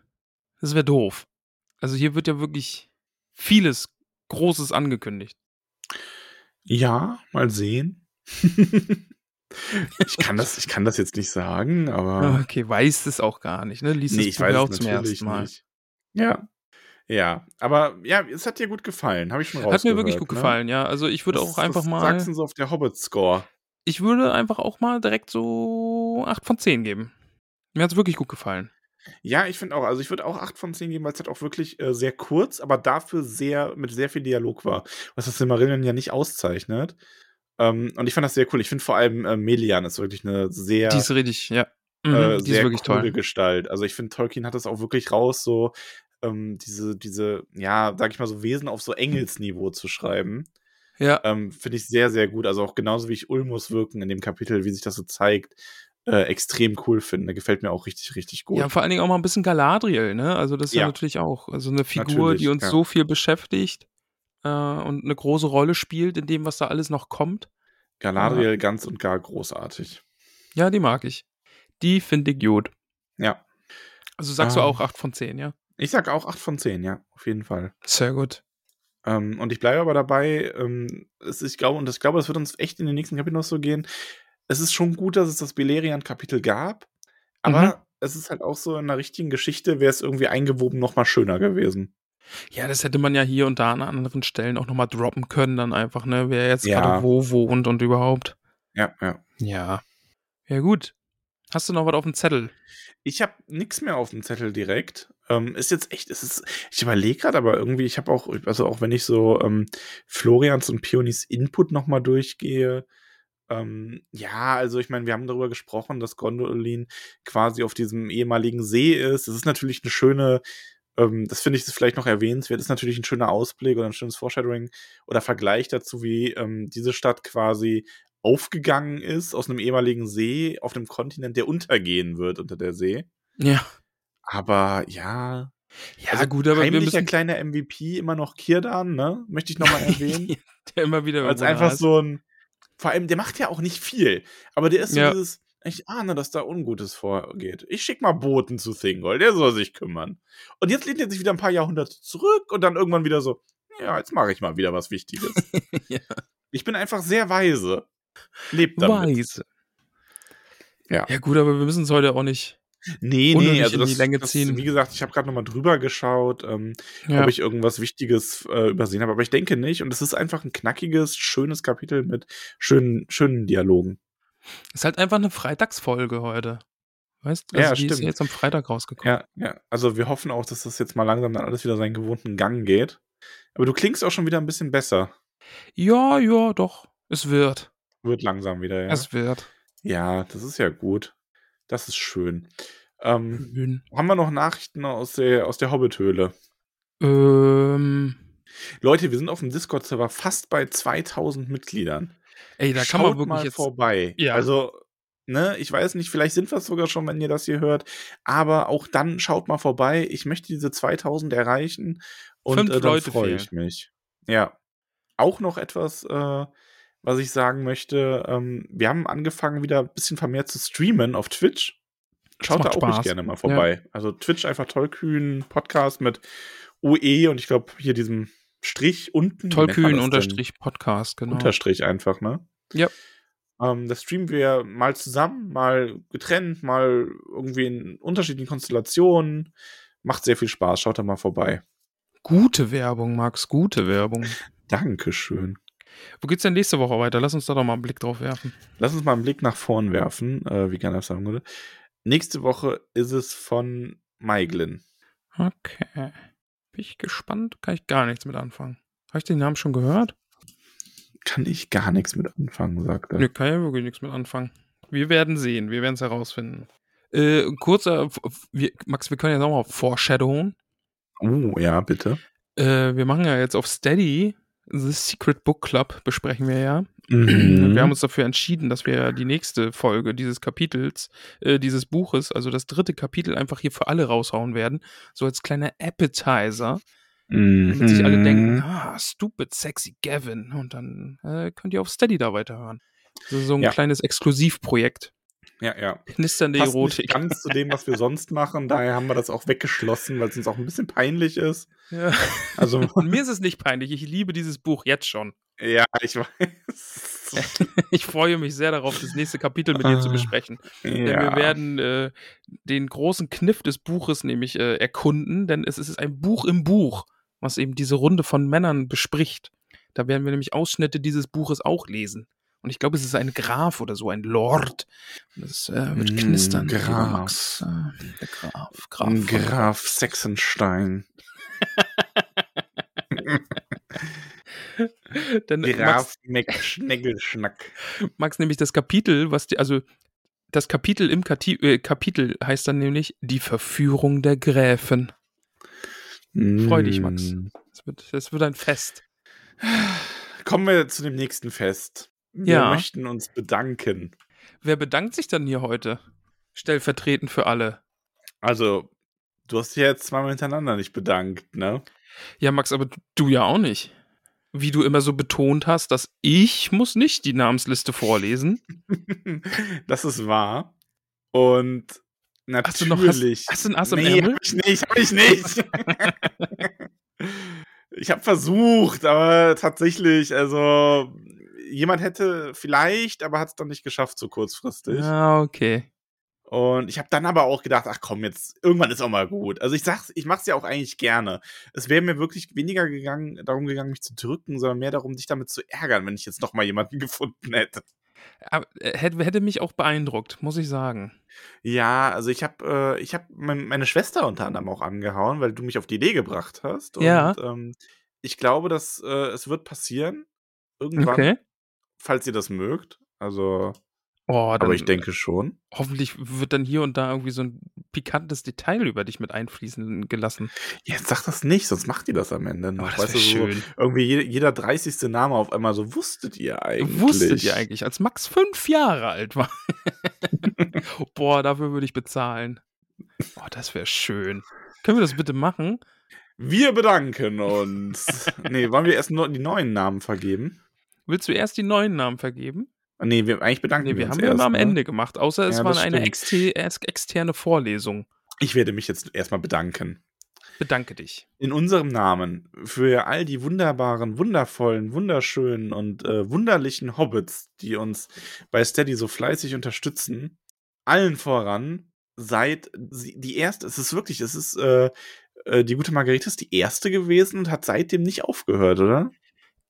Das wäre doof. Also hier wird ja wirklich vieles Großes angekündigt. Ja, mal sehen. ich, kann das, ich kann das jetzt nicht sagen, aber. Okay, weiß es auch gar nicht, ne? Lies nee, das ich Buch weiß es auch zum ersten Mal. nicht. Ja. Ja, aber ja, es hat dir gut gefallen, habe ich schon rausgehört. Hat mir wirklich gut ne? gefallen, ja. Also ich würde Was- auch einfach was mal. sagst du so auf der Hobbit-Score? Ich würde einfach auch mal direkt so 8 von 10 geben. Mir hat's wirklich gut gefallen. Ja, ich finde auch, also ich würde auch 8 von 10 geben, weil es halt auch wirklich äh, sehr kurz, aber dafür sehr, mit sehr viel Dialog war. Was das Silmarillion ja nicht auszeichnet. Ähm, und ich fand das sehr cool. Ich finde vor allem äh, Melian ist wirklich eine sehr. Die ist richtig, ja. Mhm, äh, die sehr ist wirklich coole toll. Gestalt. Also ich finde, Tolkien hat das auch wirklich raus, so ähm, diese, diese, ja, sag ich mal, so Wesen auf so Engelsniveau zu schreiben. Ja. Ähm, finde ich sehr, sehr gut. Also auch genauso wie ich Ulmus wirken in dem Kapitel, wie sich das so zeigt, äh, extrem cool finde. Gefällt mir auch richtig, richtig gut. Ja, vor allen Dingen auch mal ein bisschen Galadriel, ne? Also das ist ja, Ja. natürlich auch also eine Figur, Natürlich, die uns ja. so viel beschäftigt äh, und eine große Rolle spielt in dem, was da alles noch kommt. Galadriel ganz und gar großartig. Ja, die mag ich. Die finde ich gut. Ja. Also sagst du Ah. auch 8 von 10, ja? Ich sag auch 8 von 10, ja, auf jeden Fall. Sehr gut. Ähm, und ich bleibe aber dabei, ähm, es, ich glaube, und ich glaube, das wird uns echt in den nächsten Kapiteln noch so gehen. Es ist schon gut, dass es das Beleriand-Kapitel gab, aber Mhm. es ist halt auch so in einer richtigen Geschichte, wäre es irgendwie eingewoben noch mal schöner gewesen. Ja, das hätte man ja hier und da an anderen Stellen auch nochmal droppen können, dann einfach, ne? Wer jetzt Ja. gerade wo wohnt und überhaupt. Ja, ja. Ja. Ja, gut. Hast du noch was auf dem Zettel? Ich habe nichts mehr auf dem Zettel direkt. Ähm, ist jetzt echt, es ist, ich überlege gerade, aber irgendwie, ich habe auch, also auch wenn ich so ähm, Florians und Pionis Input noch mal durchgehe, ähm, ja, also ich meine, wir haben darüber gesprochen, dass Gondolin quasi auf diesem ehemaligen See ist. Das ist natürlich eine schöne ähm, das finde ich ist vielleicht noch erwähnenswert, ist natürlich ein schöner Ausblick oder ein schönes Foreshadowing oder Vergleich dazu, wie ähm, diese Stadt quasi aufgegangen ist aus einem ehemaligen See auf einem Kontinent, der untergehen wird unter der See. Ja. Aber ja. Ja, also gut, aber wir müssen. kleiner MVP, immer noch Kirdan, ne? Möchte ich nochmal erwähnen. der immer wieder Als einfach ist. so ein. Vor allem, der macht ja auch nicht viel. Aber der ist so Ja. dieses. Ich ahne, dass da Ungutes vorgeht. Ich schick mal Boten zu Thingol, der soll sich kümmern. Und jetzt lehnt er sich wieder ein paar Jahrhunderte zurück und dann irgendwann wieder so, ja, jetzt mache ich mal wieder was Wichtiges. Ja. Ich bin einfach sehr weise. Lebt damit. Weise. Ja. Ja, gut, aber wir müssen es heute auch nicht. Nee, nee, also in das, die Länge das, ziehen. wie gesagt, ich habe gerade nochmal drüber geschaut, ähm, Ja. ob ich irgendwas Wichtiges äh, übersehen habe, aber ich denke nicht. Und es ist einfach ein knackiges, schönes Kapitel mit schönen, schönen Dialogen. Ist halt einfach eine Freitagsfolge heute. Weißt du? Ja, Also die ist stimmt. jetzt am Freitag rausgekommen. Ja, ja. Also wir hoffen auch, dass das jetzt mal langsam dann alles wieder seinen gewohnten Gang geht. Aber du klingst auch schon wieder ein bisschen besser. Ja, ja, doch. Es wird. Wird langsam wieder, ja. Es wird. ja, das ist ja gut. Das ist schön. Ähm, Schön. haben wir noch Nachrichten aus der, aus der Hobbit-Höhle? Ähm, Leute, wir sind auf dem Discord-Server fast bei 2000 Mitgliedern. Ey, da kann man wirklich mal jetzt. vorbei. Ja. Also, ne, ich weiß nicht, vielleicht sind wir es sogar schon, wenn ihr das hier hört. Aber auch dann schaut mal vorbei. Ich möchte diese 2000 erreichen. Und Fünf äh, dann freue ich mich. Ja. Auch noch etwas, äh, was ich sagen möchte. Ähm, wir haben angefangen, wieder ein bisschen vermehrt zu streamen auf Twitch. Schaut da auch Spaß. gerne mal vorbei. Also Twitch einfach tollkühn, Podcast mit UE und ich glaube hier diesem Strich unten. Tollkühn unterstrich Podcast, genau. Unterstrich einfach, ne? Ja. Ähm, das streamen wir mal zusammen, mal getrennt, mal irgendwie in unterschiedlichen Konstellationen. Macht sehr viel Spaß. Schaut da mal vorbei. Gute Werbung, Max, gute Werbung. Dankeschön. Wo geht's denn nächste Woche weiter? Lass uns da doch mal einen Blick drauf werfen. Lass uns mal einen Blick nach vorn werfen, äh, wie gerne das sagen würde. Nächste Woche ist es von Maiglin. Okay. Bin ich gespannt, kann ich gar nichts mit anfangen. Habe ich den Namen schon gehört? Kann ich gar nichts mit anfangen, sagt er. Nö, kann ja wirklich nichts mit anfangen. Wir werden sehen, wir werden es herausfinden. Äh, kurzer, wir, Max, wir können ja auch mal foreshadowen. Oh, ja, bitte. Äh, wir machen ja jetzt auf Steady The Secret Book Club, besprechen wir ja. Mhm. Wir haben uns dafür entschieden, dass wir die nächste Folge dieses Kapitels, äh, dieses Buches, also das dritte Kapitel, einfach hier für alle raushauen werden. So als kleiner Appetizer. Damit sich alle denken, Mhm. ah, stupid, sexy Gavin. Und dann äh, könnt ihr auf Steady da weiterhören. Das ist so ein Ja. kleines Exklusivprojekt. Ja, ja. Knisternde Passt Erotik. nicht ganz zu dem, was wir sonst machen. Daher haben wir das auch weggeschlossen, weil es uns auch ein bisschen peinlich ist. Ja. Also, Und mir ist es nicht peinlich. Ich liebe dieses Buch jetzt schon. ja, ich weiß. Ich freue mich sehr darauf, das nächste Kapitel mit dir zu Ah, besprechen. Denn ja. wir werden äh, den großen Kniff des Buches nämlich äh, erkunden, denn es ist ein Buch im Buch, was eben diese Runde von Männern bespricht. Da werden wir nämlich Ausschnitte dieses Buches auch lesen. Und ich glaube, es ist ein Graf oder so, ein Lord. Das äh, wird Mm, knistern. lieber Graf. Max. Äh, der Graf. Graf. Von- Graf Sexenstein. Denn Max, Graf McSchneggelschnack. Max nämlich das Kapitel, was die, also das Kapitel im Kati äh, Kapitel heißt dann nämlich die Verführung der Gräfin. Freu dich, Max. Mm. Es wird, es wird ein Fest. Kommen wir zu dem nächsten Fest. Wir Ja. möchten uns bedanken. Wer bedankt sich dann hier heute? Stellvertretend für alle. Also, du hast dich ja jetzt zweimal hintereinander nicht bedankt, ne? Ja, Max, aber du ja auch nicht. Wie du immer so betont hast, dass ich muss nicht die Namensliste vorlesen. das ist wahr. Und Hast du noch- hast- natürlich. hast du ein Ass im nee, Ärmel? hab ich nicht, hab ich nicht. ich habe versucht, aber tatsächlich, also jemand hätte vielleicht, aber hat es dann nicht geschafft so kurzfristig. Ah, okay. Und ich habe dann aber auch gedacht, ach komm, jetzt irgendwann ist auch mal gut. Also ich sag's, ich mach's ja auch eigentlich gerne. Es wäre mir wirklich weniger gegangen, darum gegangen, mich zu drücken, sondern mehr darum, dich damit zu ärgern, wenn ich jetzt noch mal jemanden gefunden hätte. Aber, äh, hätte, hätte mich auch beeindruckt, muss ich sagen. Ja, also ich habe äh, ich mein, meine Schwester unter anderem auch angehauen, weil du mich auf die Idee gebracht hast. Und Ja. ähm, ich glaube, dass äh, es wird passieren irgendwann, Okay. Falls ihr das mögt. Also, Oh, aber ich denke schon. Hoffentlich wird dann hier und da irgendwie so ein pikantes Detail über dich mit einfließen gelassen. Jetzt sag das nicht, sonst macht ihr das am Ende. noch. Oh, das weißt du, so schön. irgendwie jeder, jeder 30. Name auf einmal so, wusstet ihr eigentlich? Wusstet ihr eigentlich, als Max fünf Jahre alt war? Boah, dafür würde ich bezahlen. Oh, das wäre schön. Können wir das bitte machen? Wir bedanken uns. nee, wollen wir erst nur die neuen Namen vergeben? Willst du erst die neuen Namen vergeben? Nee, wir, eigentlich bedanken Nee, wir wir uns haben erst, immer am ne? Ende gemacht, außer es Ja, war eine stimmt. exte ex externe Vorlesung. Ich werde mich jetzt erstmal bedanken. Bedanke dich. In unserem Namen für all die wunderbaren, wundervollen, wunderschönen und äh, wunderlichen Hobbits, die uns bei Steady so fleißig unterstützen. Allen voran seit die erste, es ist wirklich, es ist äh, äh, die gute Margarete ist die erste gewesen und hat seitdem nicht aufgehört, oder?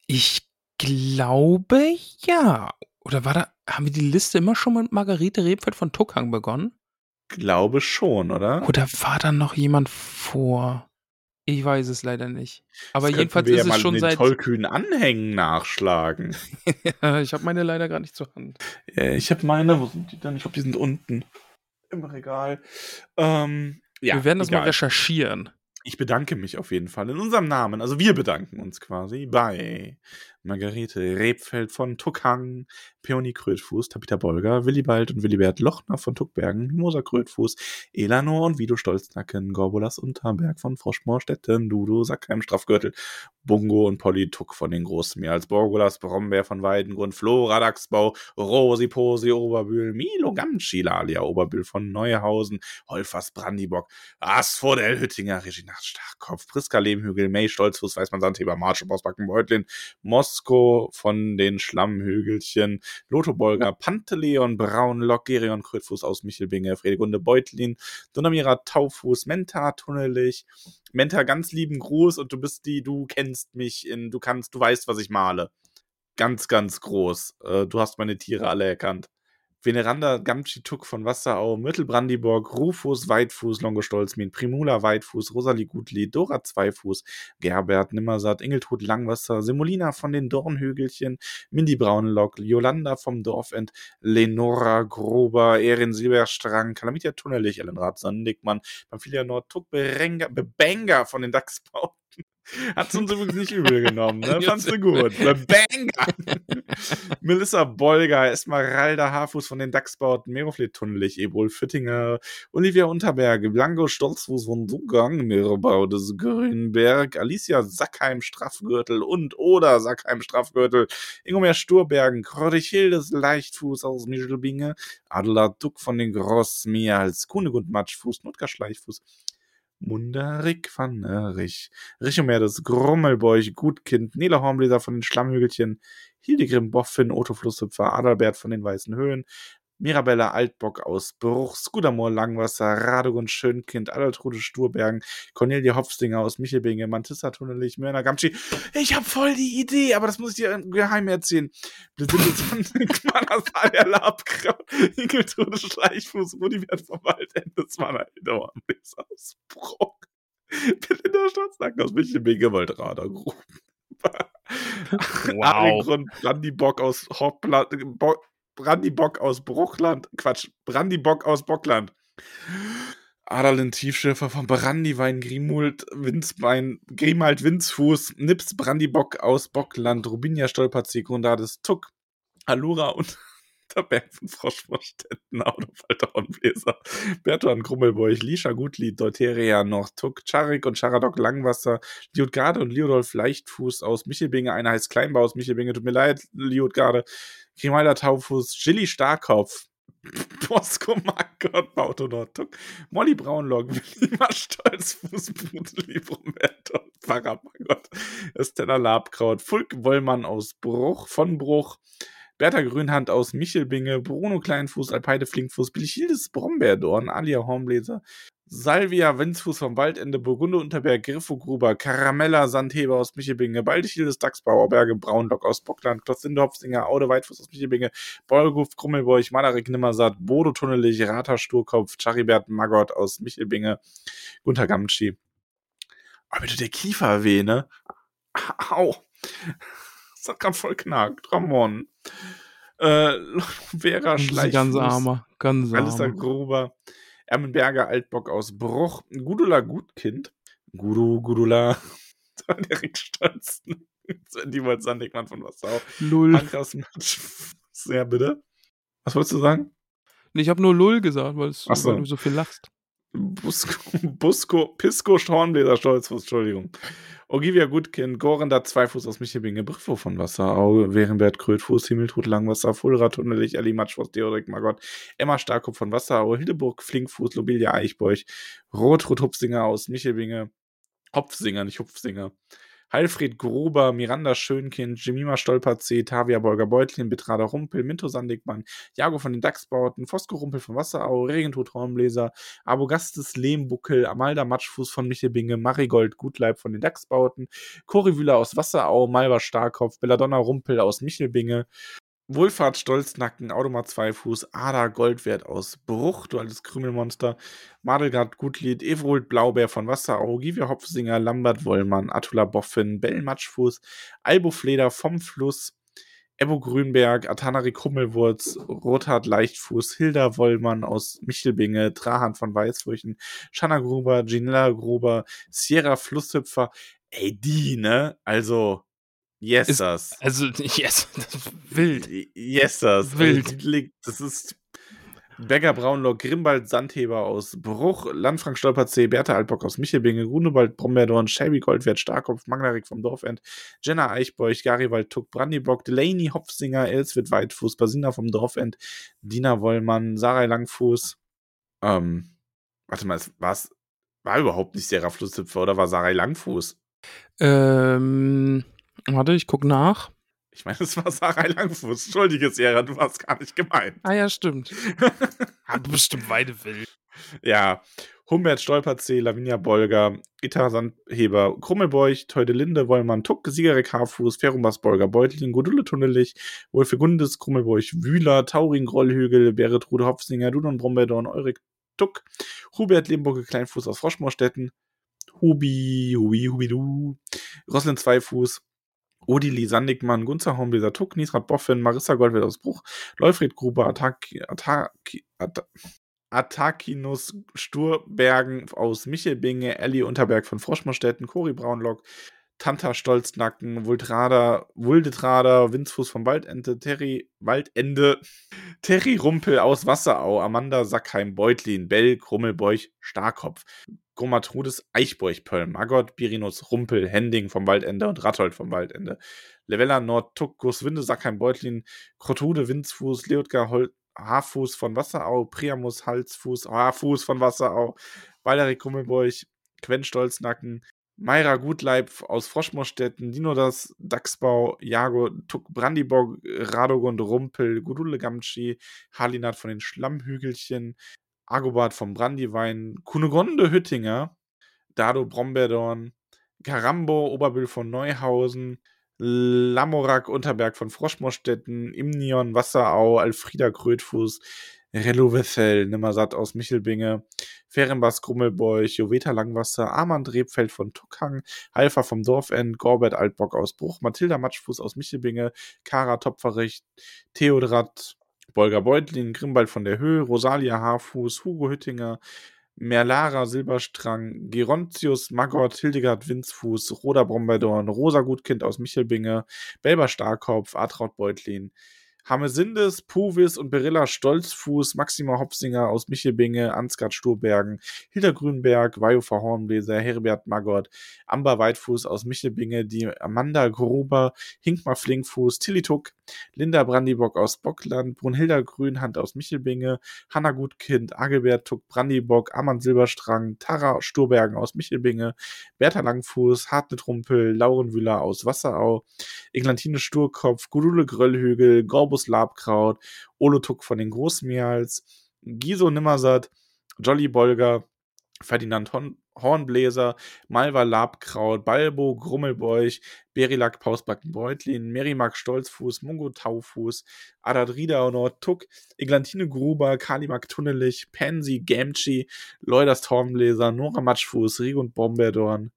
Ich glaube ja. Oder war da, haben wir die Liste immer schon mit Margarete Rebfeld von Tuckhang begonnen? Glaube schon, oder? Oder war da noch jemand vor? Ich weiß es leider nicht. Aber Das jedenfalls wir ist ja es mal schon den seit. tollkühnen Anhängen nachschlagen. ich habe meine leider gar nicht zur Hand. Äh, ich habe meine, wo sind die denn? Ich glaube, die sind unten im Regal. Ähm, ja, wir werden das mal egal. recherchieren. Ich bedanke mich auf jeden Fall in unserem Namen. Also wir bedanken uns quasi bei Margarete Rebfeld von Tuckhang, Peony Krötfuß, Tapita Bolger, Willibald und Willibert Lochner von Tuckbergen, Mimosa Krötfuß, Elanor und Vido Stolznacken, Gorbulas Unterberg von Froschmoorstetten, Dudo Sackheim Strafgürtel, Bungo und Polly Tuck von den Großmeers, Borgulas Brombeer von Weidengrund, Flora Dachsbau, Rosi Posi Oberbühl, Milo Gamschi Lalia Oberbühl von Neuhausen, Holfers Brandibock, Asphodel Hüttinger, Regina Starkopf, Priska Lehmhügel, May Stolzfuß, Weißmann Sandheber, Marsch Bausbacken Beutlin, Mosko von den Schlammhügelchen, Lotho Bolger, Panteleon Braunlock, Gerion Krötfuß aus Michelbinge, Fredegunde Beutlin, Donamira Taufuß, Menta Tunnelich, Menta ganz lieben Gruß und du bist die, du kennst mich in, du kannst, du weißt, was ich male. Ganz, ganz groß. Äh, du hast meine Tiere alle erkannt. Veneranda Gamchituk von Wasserau, Mittelbrandiborg, Rufus Weitfuß, Longostolzmin, Primula Weitfuß, Rosalie Gutlied, Dora Zweifuß, Gerbert Nimmersatt, Ingeltrud Langwasser, Semolina von den Dornhügelchen, Mindy Braunlock, Jolanda vom Dorfend, Lenora Grober, Erin Silberstrang, Kalamitia Tunnelich, Ellenrad Sandigmann, Pamphilia Nordtuck, Berenga, Bebenga von den Dachsbauten. Hat's uns übrigens nicht übel genommen, ne? Fandst du gut. Bebenga! Melissa Bolger, Esmeralda Haarfuß von den Dachsbauten, Meroflet Tunnelich, Ebol Füttinger, Olivia Unterberg, Blanco Stolzfuß von Dugang, Mirabau des Grünberg, Alicia Sackheim Straffgürtel und oder Sackheim Straffgürtel, Ingomer Sturbergen, Krodichildes Leichtfuß aus Michelbinge, Adela Duck von den Grossmials, Kunegund Matschfuß, Nutka Schleichfuß, Munderik van Rich, Richomer des Grummelbeuch, Gutkind, Nele von den Schlammhügelchen, Hildegrim Boffin, Otto Flusshüpfer, Adalbert von den Weißen Höhen, Mirabella Altbock aus Bruch, Skudamoor Langwasser, Radegund Schönkind, Adaltrude Sturbergen, Cornelia Hopfstinger aus Michelbinge, Mantissa Tunnelich, Mörner Gamschi. Ich hab voll die Idee, aber das muss ich dir geheim erzählen. Blinde von Manasalia Labkraut, Ingeltrude Schleichfuß, Rudibert vom Waldende, Zwanner Hildauermlis aus Bruch. Belinda Stolznacken aus Michelbinge, Waldrader Gruben. Wow. Arengrund, Brandibock aus Hoppland, Bo Brandibock aus Bruchland, Quatsch, Brandibock aus Bockland. Adalin Tiefschiffer von Brandiwein, Grimult, Winzbein, Grimald Winzfuß, Nips Brandibock aus Bockland, Rubinia Stolperzieh, Grundades Tuck, Allura und der Berg von Froschvorstätten, Autofalter und Bläser, Bertuan Grummelbeuch, Lisha Gutlied, Deuteria Nordtuck, Charik und Charadok Langwasser, Liutgarde und Liudolf Leichtfuß aus Michelbinge, einer heißt Kleinbau aus Michelbinge, tut mir leid, Liutgarde, Grimalda Taufuß, Chili Starkopf, Bosco Margot, Bauto Nordtuck, Molly Braunlock, Wilma Stolzfuß, Bruteli Roberto, Pfarrer Margot, Estella Labkraut, Fulk Wollmann aus Bruch, von Bruch, Bertha Grünhand aus Michelbinge, Bruno Kleinfuß, Alpeide Flinkfuß, Bilchildes Brombeerdorn, Alia Hornbläser, Salvia Wenzfuß vom Waldende, Burgunde Unterberg, Griffo Gruber, Karamella Sandheber aus Michelbinge, Baldichildes Dachsbauer, Berge Braunlock aus Bockland, Klotzinde Hopfsinger, Aude Weitfuß aus Michelbinge, Bolguf Krummelbeuch, Malerik Nimmersatt, Bodo Tunnelich, Rata Sturkopf, Charibert Magott aus Michelbinge, Gunther Gamtschi. Aber bitte der Kiefer weh, ne? Au. Das hat grad voll knackt. Ramon. Äh, Vera Schleichfuß. ganz armer. Ganz Alistair armer. Gruber, Ermenberger Altbock aus Bruch, Gudula Gutkind, Gudu, Gudula, Erik Stolz, die wollte Sandigmann von Wassau, Lull. Pankras Matsch, sehr bitte. Was wolltest du sagen? Nee, Ich habe nur Lull gesagt, weil, so. weil du so viel lachst. Busko, Busko, Pisco, Stornbläser, Stolzfuß, Entschuldigung. Ogivia Gutkind, Gorenda, Zweifuß aus Michelbinge, Briffo von Wasserau, Werenbert, Krötfuß, Himmeltrud, Langwasser, Fulra, Tunnelich, Ali Matschfuß, Theorik, Margot, Emma Starkopf von Wasserau, Hildeburg, Flinkfuß, Lobelia, Eichbeuch, Rotrud, Hupsinger aus Michelbinge, Hopfsinger, nicht Hupfsinger. Heilfried Gruber, Miranda Schönkind, Jemima Stolperzee, Tavia Bolger Beutlin, Betrader Rumpel, Minto Sandigmann, Jago von den Dachsbauten, Fosco Rumpel von Wasserau, Regentod Hornbläser, Abogastes Lehmbuckel, Amalda Matschfuß von Michelbinge, Marigold Gutleib von den Dachsbauten, Cori Wühler aus Wasserau, Malva Starkopf, Belladonna Rumpel aus Michelbinge, Wohlfahrt Stolznacken, Automat Zweifuß, Ada Goldwert aus Bruch, du altes Krümelmonster, Madelgard Gutlied, Ewold Blaubeer von Wasserau, Givia Hopfsinger, Lambert Wollmann, Attula Boffin, Bell Matschfuß, Albo Fleder vom Fluss, Ebo Grünberg, Atanarik Hummelwurz, Rothard Leichtfuß, Hilda Wollmann aus Michelbinge, Trahan von Weißfurchen, Shanna Gruber, Ginella Gruber, Sierra Flusshüpfer, ey, die, ne? Also, yes, Ist- das. Also, yes, das ist wild. Yes, das. Wild. Das ist Berger Braunlock, Grimbald Sandheber aus Bruch, Landfrank Stolperzee, Bertha Altbock aus Michelbinge, Grunewald Brombeerdorn, Shelby Goldwert Starkopf, Magnarik vom Dorfend, Jenna Eichbeuch, Garibald Tuck, Brandybock, Delaney Hopfsinger, Elswit Weitfuß, Basina vom Dorfend, Dina Wollmann, Sarai Langfuß, ähm, warte mal, es war's, war überhaupt nicht Sarah Flusshüpfer oder war Sarai Langfuß? Ähm, warte, ich guck nach. Ich meine, es war Sarai Langfuß. Entschuldige, Sarah, du warst gar nicht gemeint. Ah ja, stimmt. Hat bestimmt beide wild. Ja, Humbert Stolperzee, Lavinia Bolger, Gitarre Sandheber, Krummelbeuch, Teudelinde, Wollmann, Tuck, Siegerek Haarfuß, Ferumbas Bolger, Beutlin, Gudulle Tunnelich, Wolfegundes, Krummelbeuch, Wühler, Tauring, Grollhügel, Beretrude Hopfsinger, Dudon Bromberdorn, Eurik Tuck, Hubert Lemburge, Kleinfuß aus Froschmoorstetten, Hubi, Hubi, Hubidu, Roslin Zweifuß, Odili Sandigmann, Gunzer Hornbläser Tuck, Nisrat Boffin, Marissa Goldwert aus Bruch, Leufried Gruber, Attaki, Attaki, Atta- Attakinus Sturbergen aus Michelbinge, Ellie Unterberg von Froschmoorstetten, Cori Braunlock, Tanta Stolznacken, Vultrader, Wuldetrader, Winzfuß vom Waldente, Terry Waldende, Terry Rumpel aus Wasserau, Amanda Sackheim, Beutlin, Bell, Krummelbeuch, Starkopf, Gomatrudes, Eichbeuch, Pölln, Magott, Birinus, Rumpel, Hending vom Waldende und Rathold vom Waldende, Levella Nord, Tuck, Winde, Sackheim, Beutlin, Krotrude, Winzfuß, Leotgar, Hol Haarfuß von Wasserau, Priamus, Halsfuß, Haarfuß von Wasserau, Valerik Krummelbeuch, Quen Stolznacken, Mayra Gutleib aus Froschmoorstetten, Dinodas, Dachsbau, Jago, Tuck, Brandyborg, Radogund, Rumpel, Gudule Gamschi, Halinat von den Schlammhügelchen, Agobart vom Brandywein, Kunegonde Hüttinger, Dado Brombeerdorn, Karambo, Oberbüll von Neuhausen, Lamorak Unterberg von Froschmoorstetten, Imnion Wasserau, Alfrieda Krötfuß, Rello Wessel, Nimmersatt aus Michelbinge, Ferenbas Grummelbeuch, Joveta Langwasser, Armand Rebfeld von Tuckhang, Halfer vom Dorfend, Gorbert Altbock aus Bruch, Mathilda Matschfuß aus Michelbinge, Kara Topferich, Theodrat, Bolger Beutlin, Grimbald von der Höhe, Rosalia Haarfuß, Hugo Hüttinger, Merlara Silberstrang, Gerontius Magott, Hildegard Winzfuß, Roda Bromberdorn, Rosa Gutkind aus Michelbinge, Belber Starkopf, Atraut Beutlin, Hamesindes, Puvis und Berilla Stolzfuß, Maxima Hopsinger aus Michelbinge, Ansgard Sturbergen, Hilda Grünberg, Vajufa Hornbläser, Herbert Magott, Amber Weitfuß aus Michelbinge, die Amanda Gruber, Hinkmar Flinkfuß, Tilly Tuck, Linda Brandybock aus Bockland, Brunhilda Grünhand aus Michelbinge, Hanna Gutkind, Agelbert Tuck, Brandybock, Amand Silberstrang, Tara Sturbergen aus Michelbinge, Bertha Langfuß, Hartnett Rumpel, Lauren Wüller aus Wasserau, Eglantine Sturkopf, Gudule Gröllhügel, Gorbus Labkraut, Olo Tuck von den Großmeals, Giso Nimmersatt, Jolly Bolger, Ferdinand Horn Hornbläser, Malva Labkraut, Balbo Grummelbeuch, Berilak Pausbacken Beutlin, Merimak Stolzfuß, Mungo Taufuß, Adadrida Nord Tuck, Eglantine Gruber, Kalimak Tunnelich, Pansy Gamchi, Leuders Hornbläser, Nora Matschfuß, Rigund Bomberdorn,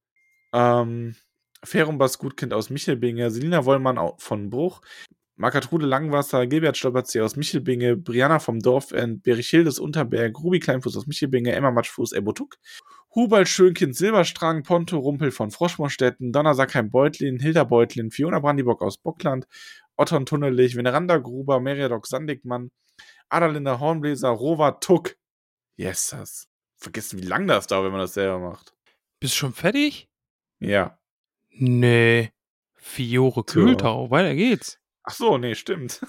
ähm, Ferumbas Gutkind aus Michelbinge, Selina Wollmann von Bruch, Markatrude Langwasser, Gilbert Stolperzee aus Michelbinge, Brianna vom Dorfend, Berichildes Unterberg, Ruby Kleinfuß aus Michelbinge, Emma Matschfuß, Ebotuk, Hubert Schönkind Silberstrang, Ponto Rumpel von Froschmorstetten, Donner Sackheim Beutlin, Hilda Beutlin, Fiona Brandibock aus Bockland, Otton Tunnelich, Veneranda Gruber, Meriadoc Sandigmann, Adalinde Hornbläser, Rova Tuck. Yes, das. Vergessen, wie lang das dauert, wenn man das selber macht. Bist du schon fertig? Ja. Nee. Fiore. Kühltau, weiter geht's. Ach so, nee, stimmt.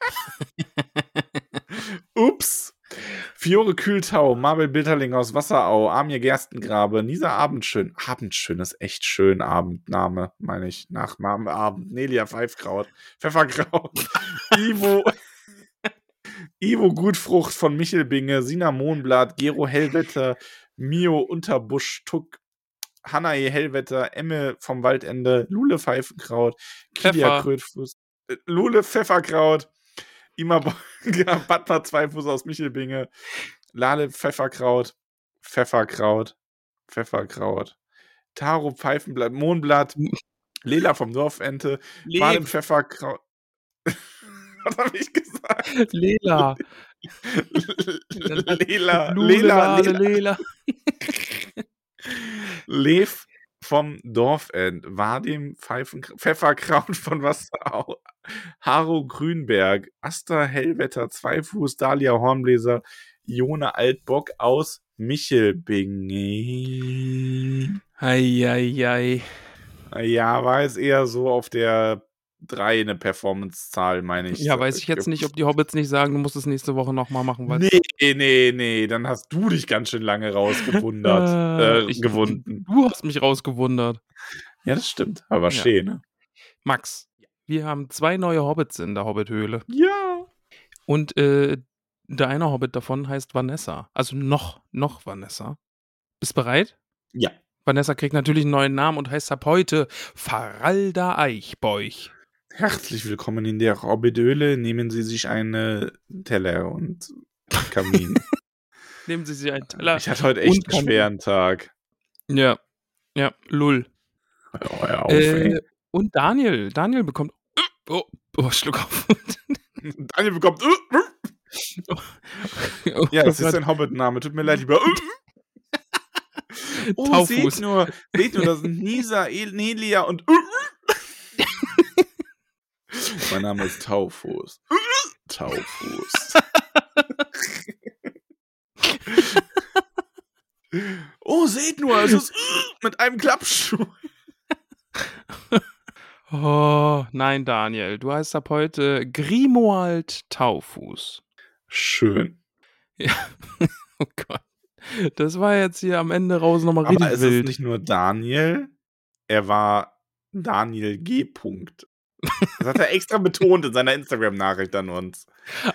Ups. Fiore Kühltau, Mabel Bitterling aus Wasserau, Amir Gerstengrabe, Nisa Abendschön. Abendschön ist echt schön, Abendname, meine ich. Nachname Abend. Nelia Pfeifkraut. Pfefferkraut. Ivo. Ivo Gutfrucht von Michelbinge, Sina Mohnblatt, Gero Hellwetter, Mio Unterbusch, Tuck, Hanna E. Hellwetter, Emme vom Waldende, Lule Pfeifenkraut, Kilia. Krötfuß, Lule Pfefferkraut, Ima Batma Zweifuß aus Michelbinge, Lale Pfefferkraut, Pfefferkraut, Pfefferkraut, Taro Pfeifenblatt, Mohnblatt, Lela vom Dorfente, Baden Pfefferkraut. Was habe ich gesagt? Lela. Lela, Lela, Lela. Lela. Lev vom Dorfend, Vadim Pfeifen, Pfefferkraut von Wasserau, Haro Grünberg, Asta Hellwetter, Zweifuß, Dalia Hornbläser, Jona Altbock aus Michelbinge. Eieiei. Ja, war jetzt eher so auf der 3 eine Performance-Zahl, meine ich. Ja, weiß ich jetzt nicht, ob die Hobbits nicht sagen, du musst es nächste Woche nochmal machen. Weil Nee, nee, nee, dann hast du dich ganz schön lange rausgewundert, Äh, äh, ich- gewunden. Du hast mich rausgewundert. Ja, das stimmt, aber Ja. schön, ne? Max, wir haben zwei neue Hobbits in der Hobbithöhle. Ja. Und äh, der eine Hobbit davon heißt Vanessa. Also noch, noch Vanessa. Bist bereit? Ja. Vanessa kriegt natürlich einen neuen Namen und heißt ab heute Faralda Eichbeuch. Herzlich willkommen in der Hobbidöhle. Nehmen Sie sich eine Teller und Kamin. Nehmen Sie sich einen Teller. ich hatte heute echt einen schweren Tag. Ja, ja, lull. Oh, hör auf, Äh, und Daniel, Daniel bekommt. Oh, oh Schluck auf. Daniel bekommt. Oh ja, das ist ein Hobbit-Name. Tut mir leid, lieber. Oh, Taufuß. seht nur, seht nur, das sind Nisa, El Nelia und. Mein Name ist Taufuß. Taufuß. oh, seht nur, es ist mit einem Klappstuhl. Oh, nein, Daniel, du heißt ab heute Grimoald Taufuß. Schön. Oh Gott. Das war jetzt hier am Ende raus nochmal Aber richtig es wild. ist nicht nur Daniel, er war Daniel G. Punkt. Das hat er extra betont in seiner Instagram-Nachricht an uns,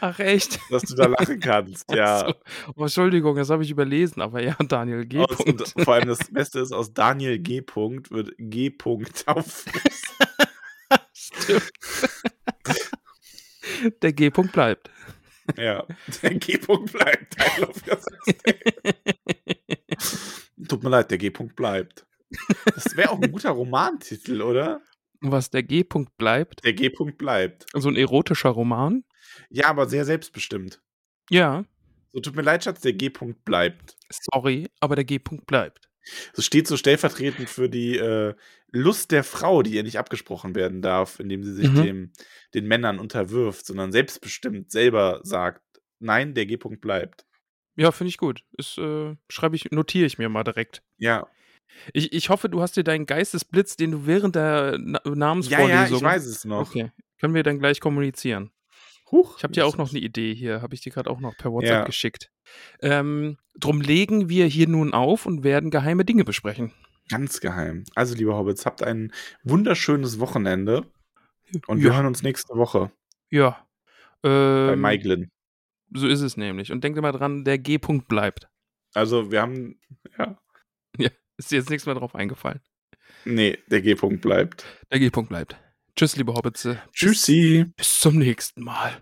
Ach, echt? dass du da lachen kannst. Ja. Ach so. Oh, Entschuldigung, das habe ich überlesen, aber ja, Daniel G. Aus, und vor allem das Beste ist, aus Daniel G. Punkt wird G. Punkt auf. Stimmt. Der G-Punkt bleibt. ja, der G. Punkt bleibt. Tut mir leid, der G. Punkt bleibt. Das wäre auch ein guter Romantitel, oder? Was der G-Punkt bleibt, Der G. Punkt bleibt. so ein erotischer Roman. Ja, aber sehr selbstbestimmt. Ja, So, tut mir leid, Schatz, der G. Punkt bleibt. sorry, aber der G-Punkt bleibt. Das steht so stellvertretend für die äh, Lust der Frau, die ihr nicht abgesprochen werden darf, indem sie sich Mhm. dem, den Männern unterwirft, sondern selbstbestimmt selber sagt, nein, der G-Punkt bleibt. Ja, finde ich gut. Ist, äh, schreibe ich, notiere ich mir mal direkt. Ja. Ich, ich hoffe, du hast dir deinen Geistesblitz, den du während der Na Ja, Namensvorlesung. ja, ich weiß es noch. Okay, können wir dann gleich kommunizieren. Huch, Ich habe dir auch noch eine Idee hier, habe ich dir gerade auch noch per WhatsApp Ja. geschickt. Ähm, drum legen wir hier nun auf und werden geheime Dinge besprechen. Ganz geheim. Also, liebe Hobbits, habt ein wunderschönes Wochenende und wir Ja. hören uns nächste Woche Ja. bei Ähm, Maiglin. so ist es nämlich. Und denk dir mal dran, der G-Punkt bleibt. Also, wir haben, ja, Ist dir jetzt nichts mehr drauf eingefallen. nee, der G-Punkt bleibt. Der G-Punkt bleibt. Tschüss, liebe Hobbitze. Tschüssi. Bis, bis zum nächsten Mal.